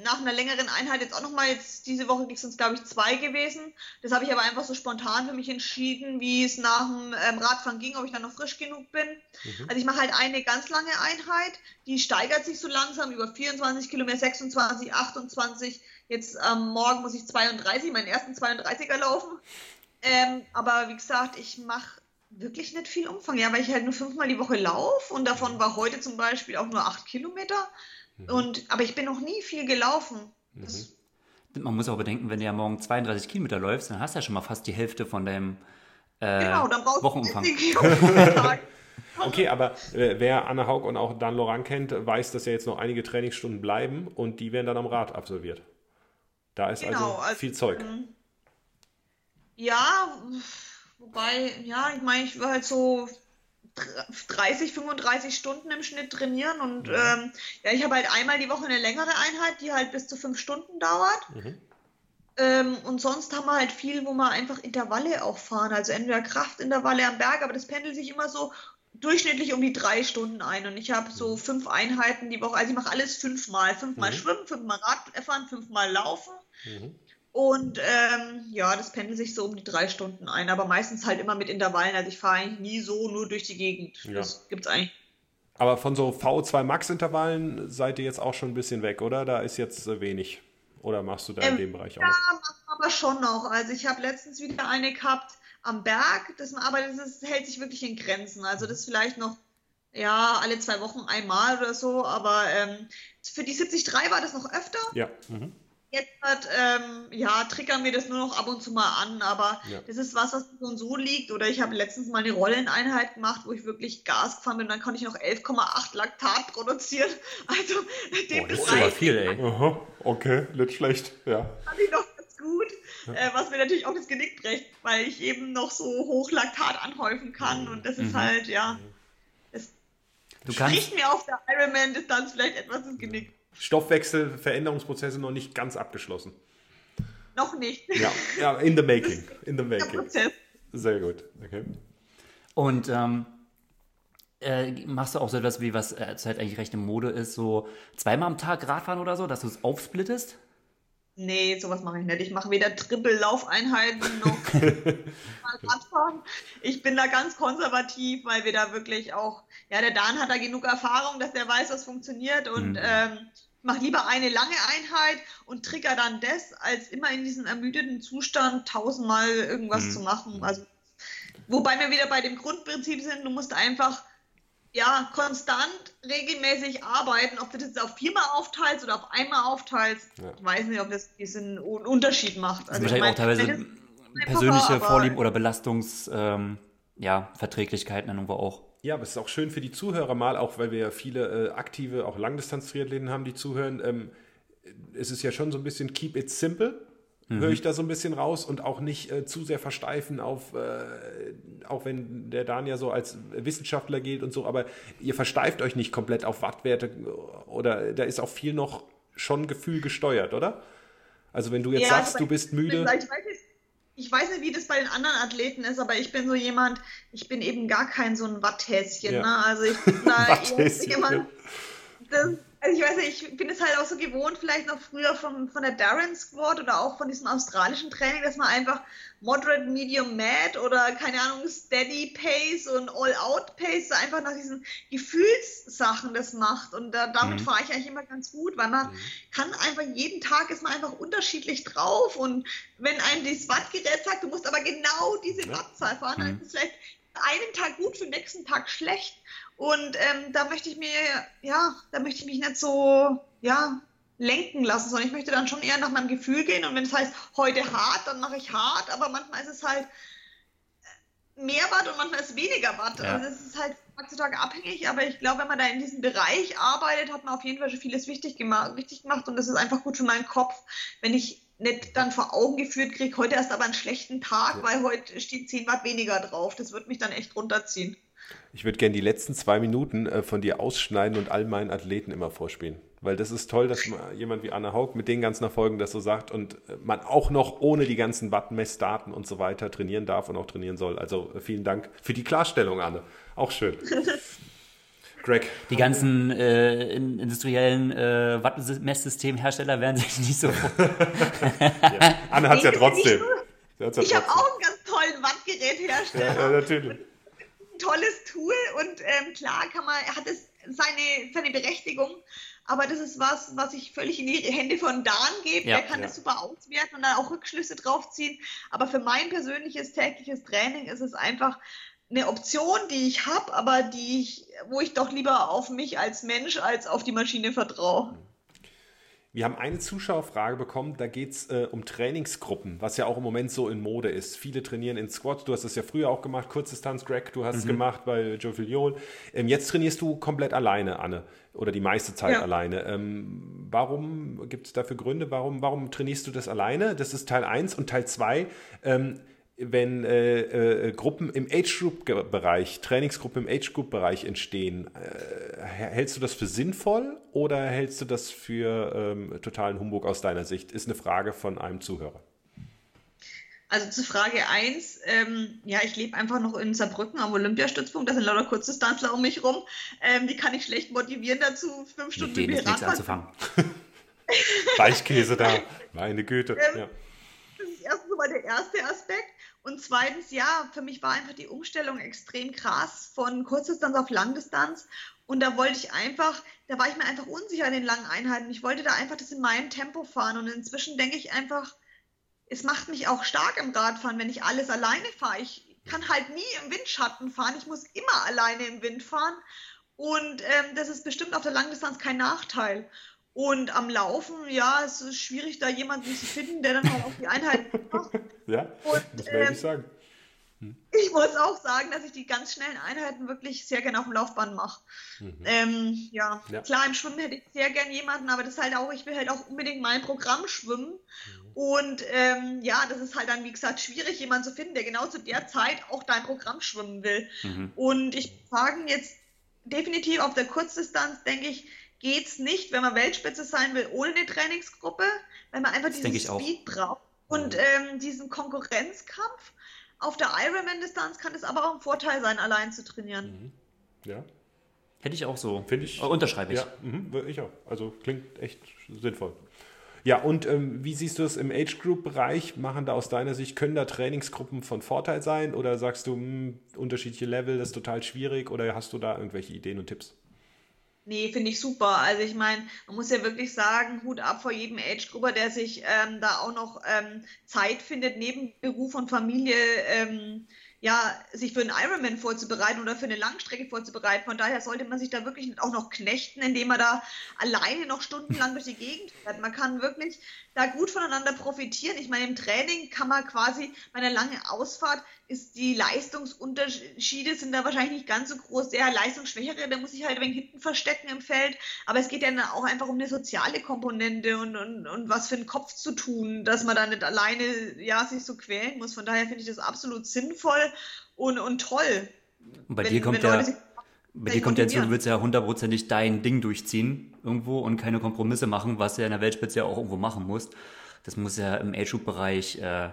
nach einer längeren Einheit jetzt auch nochmal, jetzt diese Woche sind es glaube ich zwei gewesen. Das habe ich aber einfach so spontan für mich entschieden, wie es nach dem ähm, Radfahren ging, ob ich dann noch frisch genug bin. Mhm. Also ich mache halt eine ganz lange Einheit, die steigert sich so langsam über 24 Kilometer, 26, 28. Jetzt ähm, morgen muss ich 32, meinen ersten 32er laufen. Ähm, aber wie gesagt, ich mache wirklich nicht viel Umfang, ja, weil ich halt nur fünfmal die Woche laufe und davon war heute zum Beispiel auch nur acht Kilometer. Mhm. Und, aber ich bin noch nie viel gelaufen. Mhm. Man muss auch bedenken, wenn du ja morgen 32 Kilometer läufst, dann hast du ja schon mal fast die Hälfte von deinem äh, genau, dann brauchst Wochenumfang. okay, aber äh, wer Anne Haug und auch Dan Laurent kennt, weiß, dass ja jetzt noch einige Trainingsstunden bleiben und die werden dann am Rad absolviert. Da ist genau, also viel also, Zeug. Ähm, ja, wobei, ja, ich meine, ich war halt so 30, 35 Stunden im Schnitt trainieren und ja, ähm, ja ich habe halt einmal die Woche eine längere Einheit, die halt bis zu fünf Stunden dauert. Mhm. Ähm, und sonst haben wir halt viel, wo wir einfach Intervalle auch fahren, also entweder Kraftintervalle am Berg, aber das pendelt sich immer so durchschnittlich um die drei Stunden ein und ich habe so mhm. fünf Einheiten die Woche, also ich mache alles fünfmal, fünfmal mhm. schwimmen, fünfmal Radfahren, fünfmal laufen. Mhm. Und ähm, ja, das pendelt sich so um die drei Stunden ein, aber meistens halt immer mit Intervallen. Also ich fahre eigentlich nie so nur durch die Gegend. Ja. Das gibt's eigentlich. Aber von so V2 Max-Intervallen seid ihr jetzt auch schon ein bisschen weg, oder? Da ist jetzt wenig. Oder machst du da ähm, in dem Bereich auch? Ja, aber schon noch. Also ich habe letztens wieder eine gehabt am Berg, das, aber das ist, hält sich wirklich in Grenzen. Also das vielleicht noch ja, alle zwei Wochen einmal oder so, aber ähm, für die 73 war das noch öfter. Ja. Mhm. Jetzt hat, ähm, ja, triggern wir das nur noch ab und zu mal an, aber ja. das ist was, was so und so liegt. Oder ich habe letztens mal eine Rolleneinheit gemacht, wo ich wirklich Gas gefahren bin und dann konnte ich noch 11,8 Laktat produzieren. Also, dem Boah, das ist aber viel, ey. Aha, okay, nicht schlecht, ja. Fand ich noch ganz gut, ja. äh, was mir natürlich auch das Genick bricht, weil ich eben noch so hoch Laktat anhäufen kann mhm. und das ist mhm. halt, ja, das du spricht mir auf der Ironman-Distanz vielleicht etwas das Genick. Stoffwechsel, Veränderungsprozesse noch nicht ganz abgeschlossen. Noch nicht. Ja, ja in the making. In the making. Sehr gut. Okay. Und ähm, äh, machst du auch so etwas wie, was äh, zurzeit eigentlich recht in Mode ist, so zweimal am Tag Radfahren oder so, dass du es aufsplittest? Nee, sowas mache ich nicht. Ich mache weder Triple-Laufeinheiten noch Radfahren. Ich bin da ganz konservativ, weil wir da wirklich auch, ja, der Dan hat da genug Erfahrung, dass der weiß, was funktioniert und mhm. ähm, mach lieber eine lange Einheit und trigger dann das, als immer in diesem ermüdeten Zustand tausendmal irgendwas mhm. zu machen. Also, wobei wir wieder bei dem Grundprinzip sind, du musst einfach ja, konstant, regelmäßig arbeiten, ob du das jetzt auf viermal aufteilst oder auf einmal aufteilst, ja. ich weiß nicht, ob das diesen Unterschied macht. Also, also wahrscheinlich auch teilweise persönliche Vorlieben oder Belastungsverträglichkeiten ähm, ja, irgendwo auch. Ja, aber es ist auch schön für die Zuhörer mal, auch weil wir ja viele äh, aktive, auch Langdistanz-Triathleten haben, die zuhören. Ähm, es ist ja schon so ein bisschen keep it simple mhm. höre ich da so ein bisschen raus und auch nicht äh, zu sehr versteifen auf, äh, auch wenn der Dan ja so als Wissenschaftler gilt und so, aber ihr versteift euch nicht komplett auf Wattwerte oder da ist auch viel noch schon Gefühl gesteuert, oder? Also wenn du jetzt ja, sagst, du bist müde. Ich weiß, nicht, wie das bei den anderen Athleten ist, aber ich bin so jemand, ich bin eben gar kein so ein Watthäschen. Ja. Ne? Also ich bin da jemand, das, also ich weiß nicht, ich bin es halt auch so gewohnt, vielleicht noch früher von, von der Darren Squad oder auch von diesem australischen Training, dass man einfach Moderate, Medium, Mad oder keine Ahnung, Steady Pace und All-Out Pace, so einfach nach diesen Gefühlssachen das macht. Und da, damit mhm. fahre ich eigentlich immer ganz gut, weil man mhm. kann einfach jeden Tag ist man einfach unterschiedlich drauf. Und wenn einem das Wattgerät sagt, du musst aber genau diese. Wattzahl fahren, mhm. dann ist es vielleicht einen Tag gut, für den nächsten Tag schlecht. Und ähm, da möchte ich mir, ja, da möchte ich mich nicht so, ja, lenken lassen, sondern ich möchte dann schon eher nach meinem Gefühl gehen. Und wenn es heißt, heute hart, dann mache ich hart, aber manchmal ist es halt äh, mehr Watt und manchmal ist es weniger Watt. Ja. Also es ist halt heutzutage abhängig, aber ich glaube, wenn man da in diesem Bereich arbeitet, hat man auf jeden Fall schon vieles wichtig gemacht, richtig gemacht und das ist einfach gut für meinen Kopf, wenn ich nicht dann vor Augen geführt kriege, heute erst aber einen schlechten Tag, ja. weil heute steht 10 Watt weniger drauf. Das wird mich dann echt runterziehen. Ich würde gerne die letzten zwei Minuten äh, von dir ausschneiden und all meinen Athleten immer vorspielen. Weil das ist toll, dass jemand wie Anna Haug mit den ganzen Erfolgen das so sagt und äh, man auch noch ohne die ganzen Wattmessdaten und so weiter trainieren darf und auch trainieren soll. Also äh, vielen Dank für die Klarstellung, Anne. Auch schön. Greg. Die ganzen äh, industriellen äh, Wattmesssystemhersteller werden sich nicht so. ja. Anne hat es ja trotzdem. Ja ich habe auch einen ganz tollen Wattgeräthersteller. Ja, natürlich tolles Tool und ähm, klar kann man, hat es seine, seine Berechtigung, aber das ist was, was ich völlig in die Hände von Dan gebe. Ja, Der kann ja. das super auswerten und dann auch Rückschlüsse drauf ziehen. Aber für mein persönliches tägliches Training ist es einfach eine Option, die ich habe, aber die ich, wo ich doch lieber auf mich als Mensch als auf die Maschine vertraue. Wir haben eine Zuschauerfrage bekommen, da geht es äh, um Trainingsgruppen, was ja auch im Moment so in Mode ist. Viele trainieren in Squat, du hast das ja früher auch gemacht, Kurzdistanz, Greg, du hast es mhm. gemacht bei Joe Filiol. Ähm, jetzt trainierst du komplett alleine, Anne, oder die meiste Zeit ja. alleine. Ähm, warum gibt es dafür Gründe? Warum, warum trainierst du das alleine? Das ist Teil 1 und Teil 2. Ähm, wenn äh, äh, Gruppen im Age-Group-Bereich, Trainingsgruppen im Age-Group-Bereich entstehen, äh, hältst du das für sinnvoll oder hältst du das für ähm, totalen Humbug aus deiner Sicht? Ist eine Frage von einem Zuhörer. Also zu Frage 1, ähm, ja, ich lebe einfach noch in Saarbrücken am Olympiastützpunkt, da sind lauter Kurzdistanzler um mich rum. Ähm, die kann ich schlecht motivieren dazu, fünf mit Stunden mit mir anzufangen. Weichkäse da, meine Güte. Ähm, ja der erste Aspekt. Und zweitens, ja, für mich war einfach die Umstellung extrem krass von Kurzdistanz auf Langdistanz. Und da wollte ich einfach, da war ich mir einfach unsicher in den langen Einheiten. Ich wollte da einfach das in meinem Tempo fahren. Und inzwischen denke ich einfach, es macht mich auch stark im Radfahren, wenn ich alles alleine fahre. Ich kann halt nie im Windschatten fahren. Ich muss immer alleine im Wind fahren. Und ähm, das ist bestimmt auf der Langdistanz kein Nachteil. Und am Laufen, ja, es ist schwierig, da jemanden zu finden, der dann halt auch die Einheiten macht. Ja, und, das werde ähm, ich sagen. Hm. Ich muss auch sagen, dass ich die ganz schnellen Einheiten wirklich sehr gerne auf dem Laufband mache. Mhm. Ähm, ja. ja. klar, im Schwimmen hätte ich sehr gerne jemanden, aber das ist halt auch, ich will halt auch unbedingt mein Programm schwimmen. Mhm. Und ähm, ja, das ist halt dann, wie gesagt, schwierig, jemanden zu finden, der genau zu der Zeit auch dein Programm schwimmen will. Mhm. Und ich sagen jetzt definitiv auf der Kurzdistanz, denke ich, geht es nicht, wenn man Weltspitze sein will, ohne eine Trainingsgruppe, weil man einfach diesen Speed braucht und mhm. ähm, diesen Konkurrenzkampf. Auf der Ironman-Distanz kann es aber auch ein Vorteil sein, allein zu trainieren. Mhm. Ja. Hätte ich auch so. Finde ich. Unterschreibe ich. Ja, mh, ich auch. Also klingt echt sinnvoll. Ja, und ähm, wie siehst du es im Age-Group-Bereich? Machen da aus deiner Sicht, können da Trainingsgruppen von Vorteil sein? Oder sagst du, mh, hm, unterschiedliche Level, das ist total schwierig? Oder hast du da irgendwelche Ideen und Tipps? Nee, finde ich super. Also ich meine, man muss ja wirklich sagen, Hut ab vor jedem Age-Grupper, der sich ähm, da auch noch ähm, Zeit findet, neben Beruf und Familie ähm, ja, sich für einen Ironman vorzubereiten oder für eine Langstrecke vorzubereiten. Von daher sollte man sich da wirklich auch noch knechten, indem man da alleine noch stundenlang durch die Gegend fährt. Man kann wirklich da gut voneinander profitieren. Ich meine, im Training kann man quasi bei einer langen Ausfahrt ist die Leistungsunterschiede sind da wahrscheinlich nicht ganz so groß. Der Leistungsschwächere, der muss sich halt wenig hinten verstecken im Feld. Aber es geht ja auch einfach um eine soziale Komponente und, und, und was für einen Kopf zu tun, dass man da nicht alleine ja, sich so quälen muss. Von daher finde ich das absolut sinnvoll und, und toll. Und bei wenn, dir kommt ja. Bei dir kommt ja hinzu, du willst ja hundertprozentig dein Ding durchziehen irgendwo und keine Kompromisse machen, was du ja in der Weltspitze ja auch irgendwo machen musst. Das muss ja im Age-Group-Bereich äh,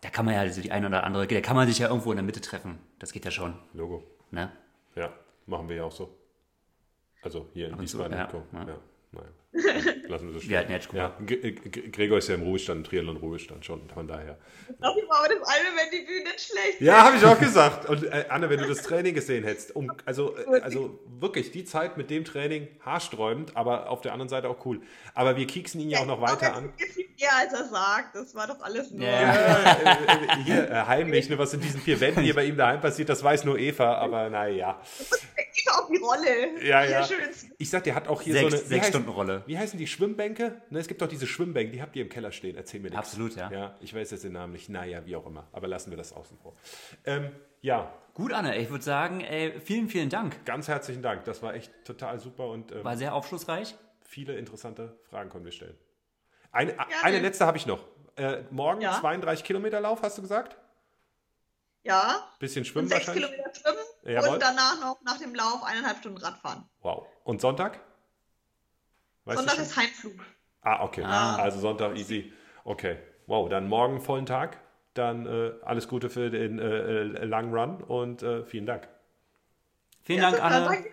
da kann man ja also die eine oder andere, da kann man sich ja irgendwo in der Mitte treffen. Das geht ja schon. Logo. Ne? Ja, machen wir ja auch so. Also hier in Wiesbaden. Ja, ja. ja. Naja. Lassen wir das stehen. Wir hatten jetzt ja, Gregor ist ja im Ruhestand, Triathlon-Ruhestand schon, von daher. Ich glaube, aber das Ironman-Debüt nicht schlecht. Ja, habe ich auch gesagt. Und äh, Anne, wenn du das Training gesehen hättest, um, also, äh, also wirklich die Zeit mit dem Training haarsträubend, aber auf der anderen Seite auch cool. Aber wir kieksen ihn ja, auch noch weiter an. Ja, als er sagt, das war doch alles nur. Ja, äh, äh, hier, äh, heimlich, ne, was in diesen vier Wänden hier bei ihm daheim passiert, das weiß nur Eva, aber naja. Auf die Rolle. Ja, ja. Ich sag, der hat auch hier sechs, so eine. Sechs Stunden Rolle wie heißen die Schwimmbänke? Ne, es gibt doch diese Schwimmbänke, die habt ihr im Keller stehen. Erzähl mir nichts. Absolut, ja. Ja, ich weiß jetzt den Namen nicht. Naja, wie auch immer. Aber lassen wir das außen vor. Ähm, ja. Gut, Anne, ich würde sagen, ey, vielen, vielen Dank. Ganz herzlichen Dank. Das war echt total super und ähm, war sehr aufschlussreich. Viele interessante Fragen können wir stellen. Eine, ja, eine letzte habe ich noch. Äh, morgen ja. 32 Kilometer Lauf, hast du gesagt? Ja. Bisschen schwimmen und sechs wahrscheinlich. Kilometer schwimmen Jawohl. und danach noch nach dem Lauf eineinhalb Stunden Radfahren. Wow. Und Sonntag? Weißt Sonntag ist Heimflug. Ah, okay. Ah. Also Sonntag easy. Okay. Wow, dann morgen vollen Tag. Dann äh, alles Gute für den äh, äh langen Run und äh, vielen Dank. Vielen ja, Dank, Anne. Danke.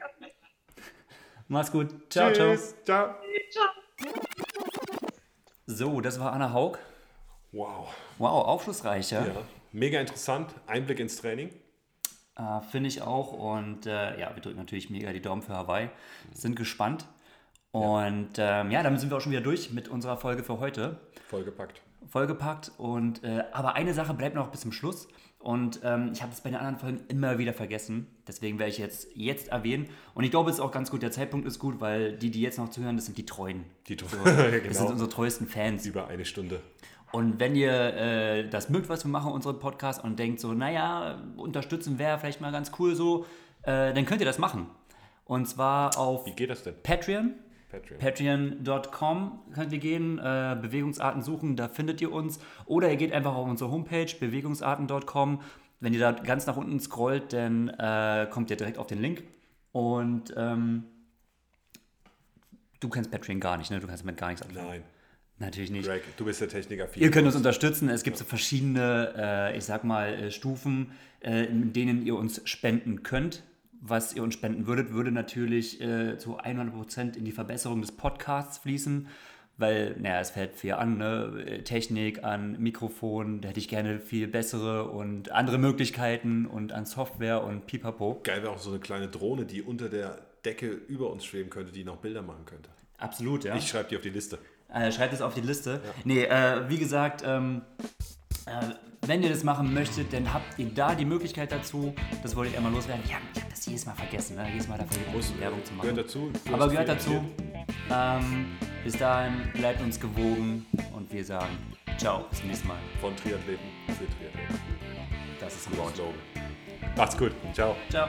Mach's gut. Ciao, Tschüss. ciao. Ciao. So, das war Anna Haug. Wow. Wow, aufschlussreich, ja. ja. Mega interessant. Einblick ins Training. Äh, Finde ich auch. Und äh, ja, wir drücken natürlich mega die Daumen für Hawaii. Sind gespannt. Und ähm, ja, damit sind wir auch schon wieder durch mit unserer Folge für heute. Vollgepackt. Vollgepackt. Und, äh, aber eine Sache bleibt noch bis zum Schluss. Und ähm, ich habe es bei den anderen Folgen immer wieder vergessen. Deswegen werde ich jetzt, jetzt erwähnen. Und ich glaube, es ist auch ganz gut. Der Zeitpunkt ist gut, weil die, die jetzt noch zuhören, das sind die Treuen. Die Treuen. So, genau. Das sind unsere treuesten Fans. Über eine Stunde. Und wenn ihr äh, das mögt, was wir machen, unseren Podcast, und denkt so, naja, unterstützen wäre vielleicht mal ganz cool so, äh, dann könnt ihr das machen. Und zwar auf Wie geht das denn? Patreon. Patreon. Patreon.com könnt ihr gehen, äh, Bewegungsarten suchen, da findet ihr uns. Oder ihr geht einfach auf unsere Homepage, bewegungsarten.com. Wenn ihr da ganz nach unten scrollt, dann äh, kommt ihr direkt auf den Link. Und ähm, du kennst Patreon gar nicht, ne? Du kannst damit gar nichts anfangen. Nein. Natürlich nicht. Greg, du bist der Techniker. Ihr könnt uns unterstützen. Es gibt so verschiedene, äh, ich sag mal, äh, Stufen, äh, in denen ihr uns spenden könnt was ihr uns spenden würdet, würde natürlich äh, zu 100% in die Verbesserung des Podcasts fließen, weil, naja, es fällt viel an, ne? Technik, an Mikrofon, da hätte ich gerne viel bessere und andere Möglichkeiten und an Software und pipapo. Geil wäre auch so eine kleine Drohne, die unter der Decke über uns schweben könnte, die noch Bilder machen könnte. Absolut, ja. Ich schreibe die auf die Liste. Äh, schreibt es auf die Liste. Ja. Nee, äh, wie gesagt, ähm, äh, wenn ihr das machen möchtet, dann habt ihr da die Möglichkeit dazu. Das wollte ich einmal loswerden. Ja, ich habe das jedes Mal vergessen, ne? jedes Mal dafür Muss, Werbung zu machen. Gehört dazu. Aber gehört dazu. Ähm, bis dahin bleibt uns gewogen und wir sagen ciao, bis zum nächsten Mal. Von Triathleten für Triathleten. Das ist ein Wort. Macht's gut. Ciao. Ciao.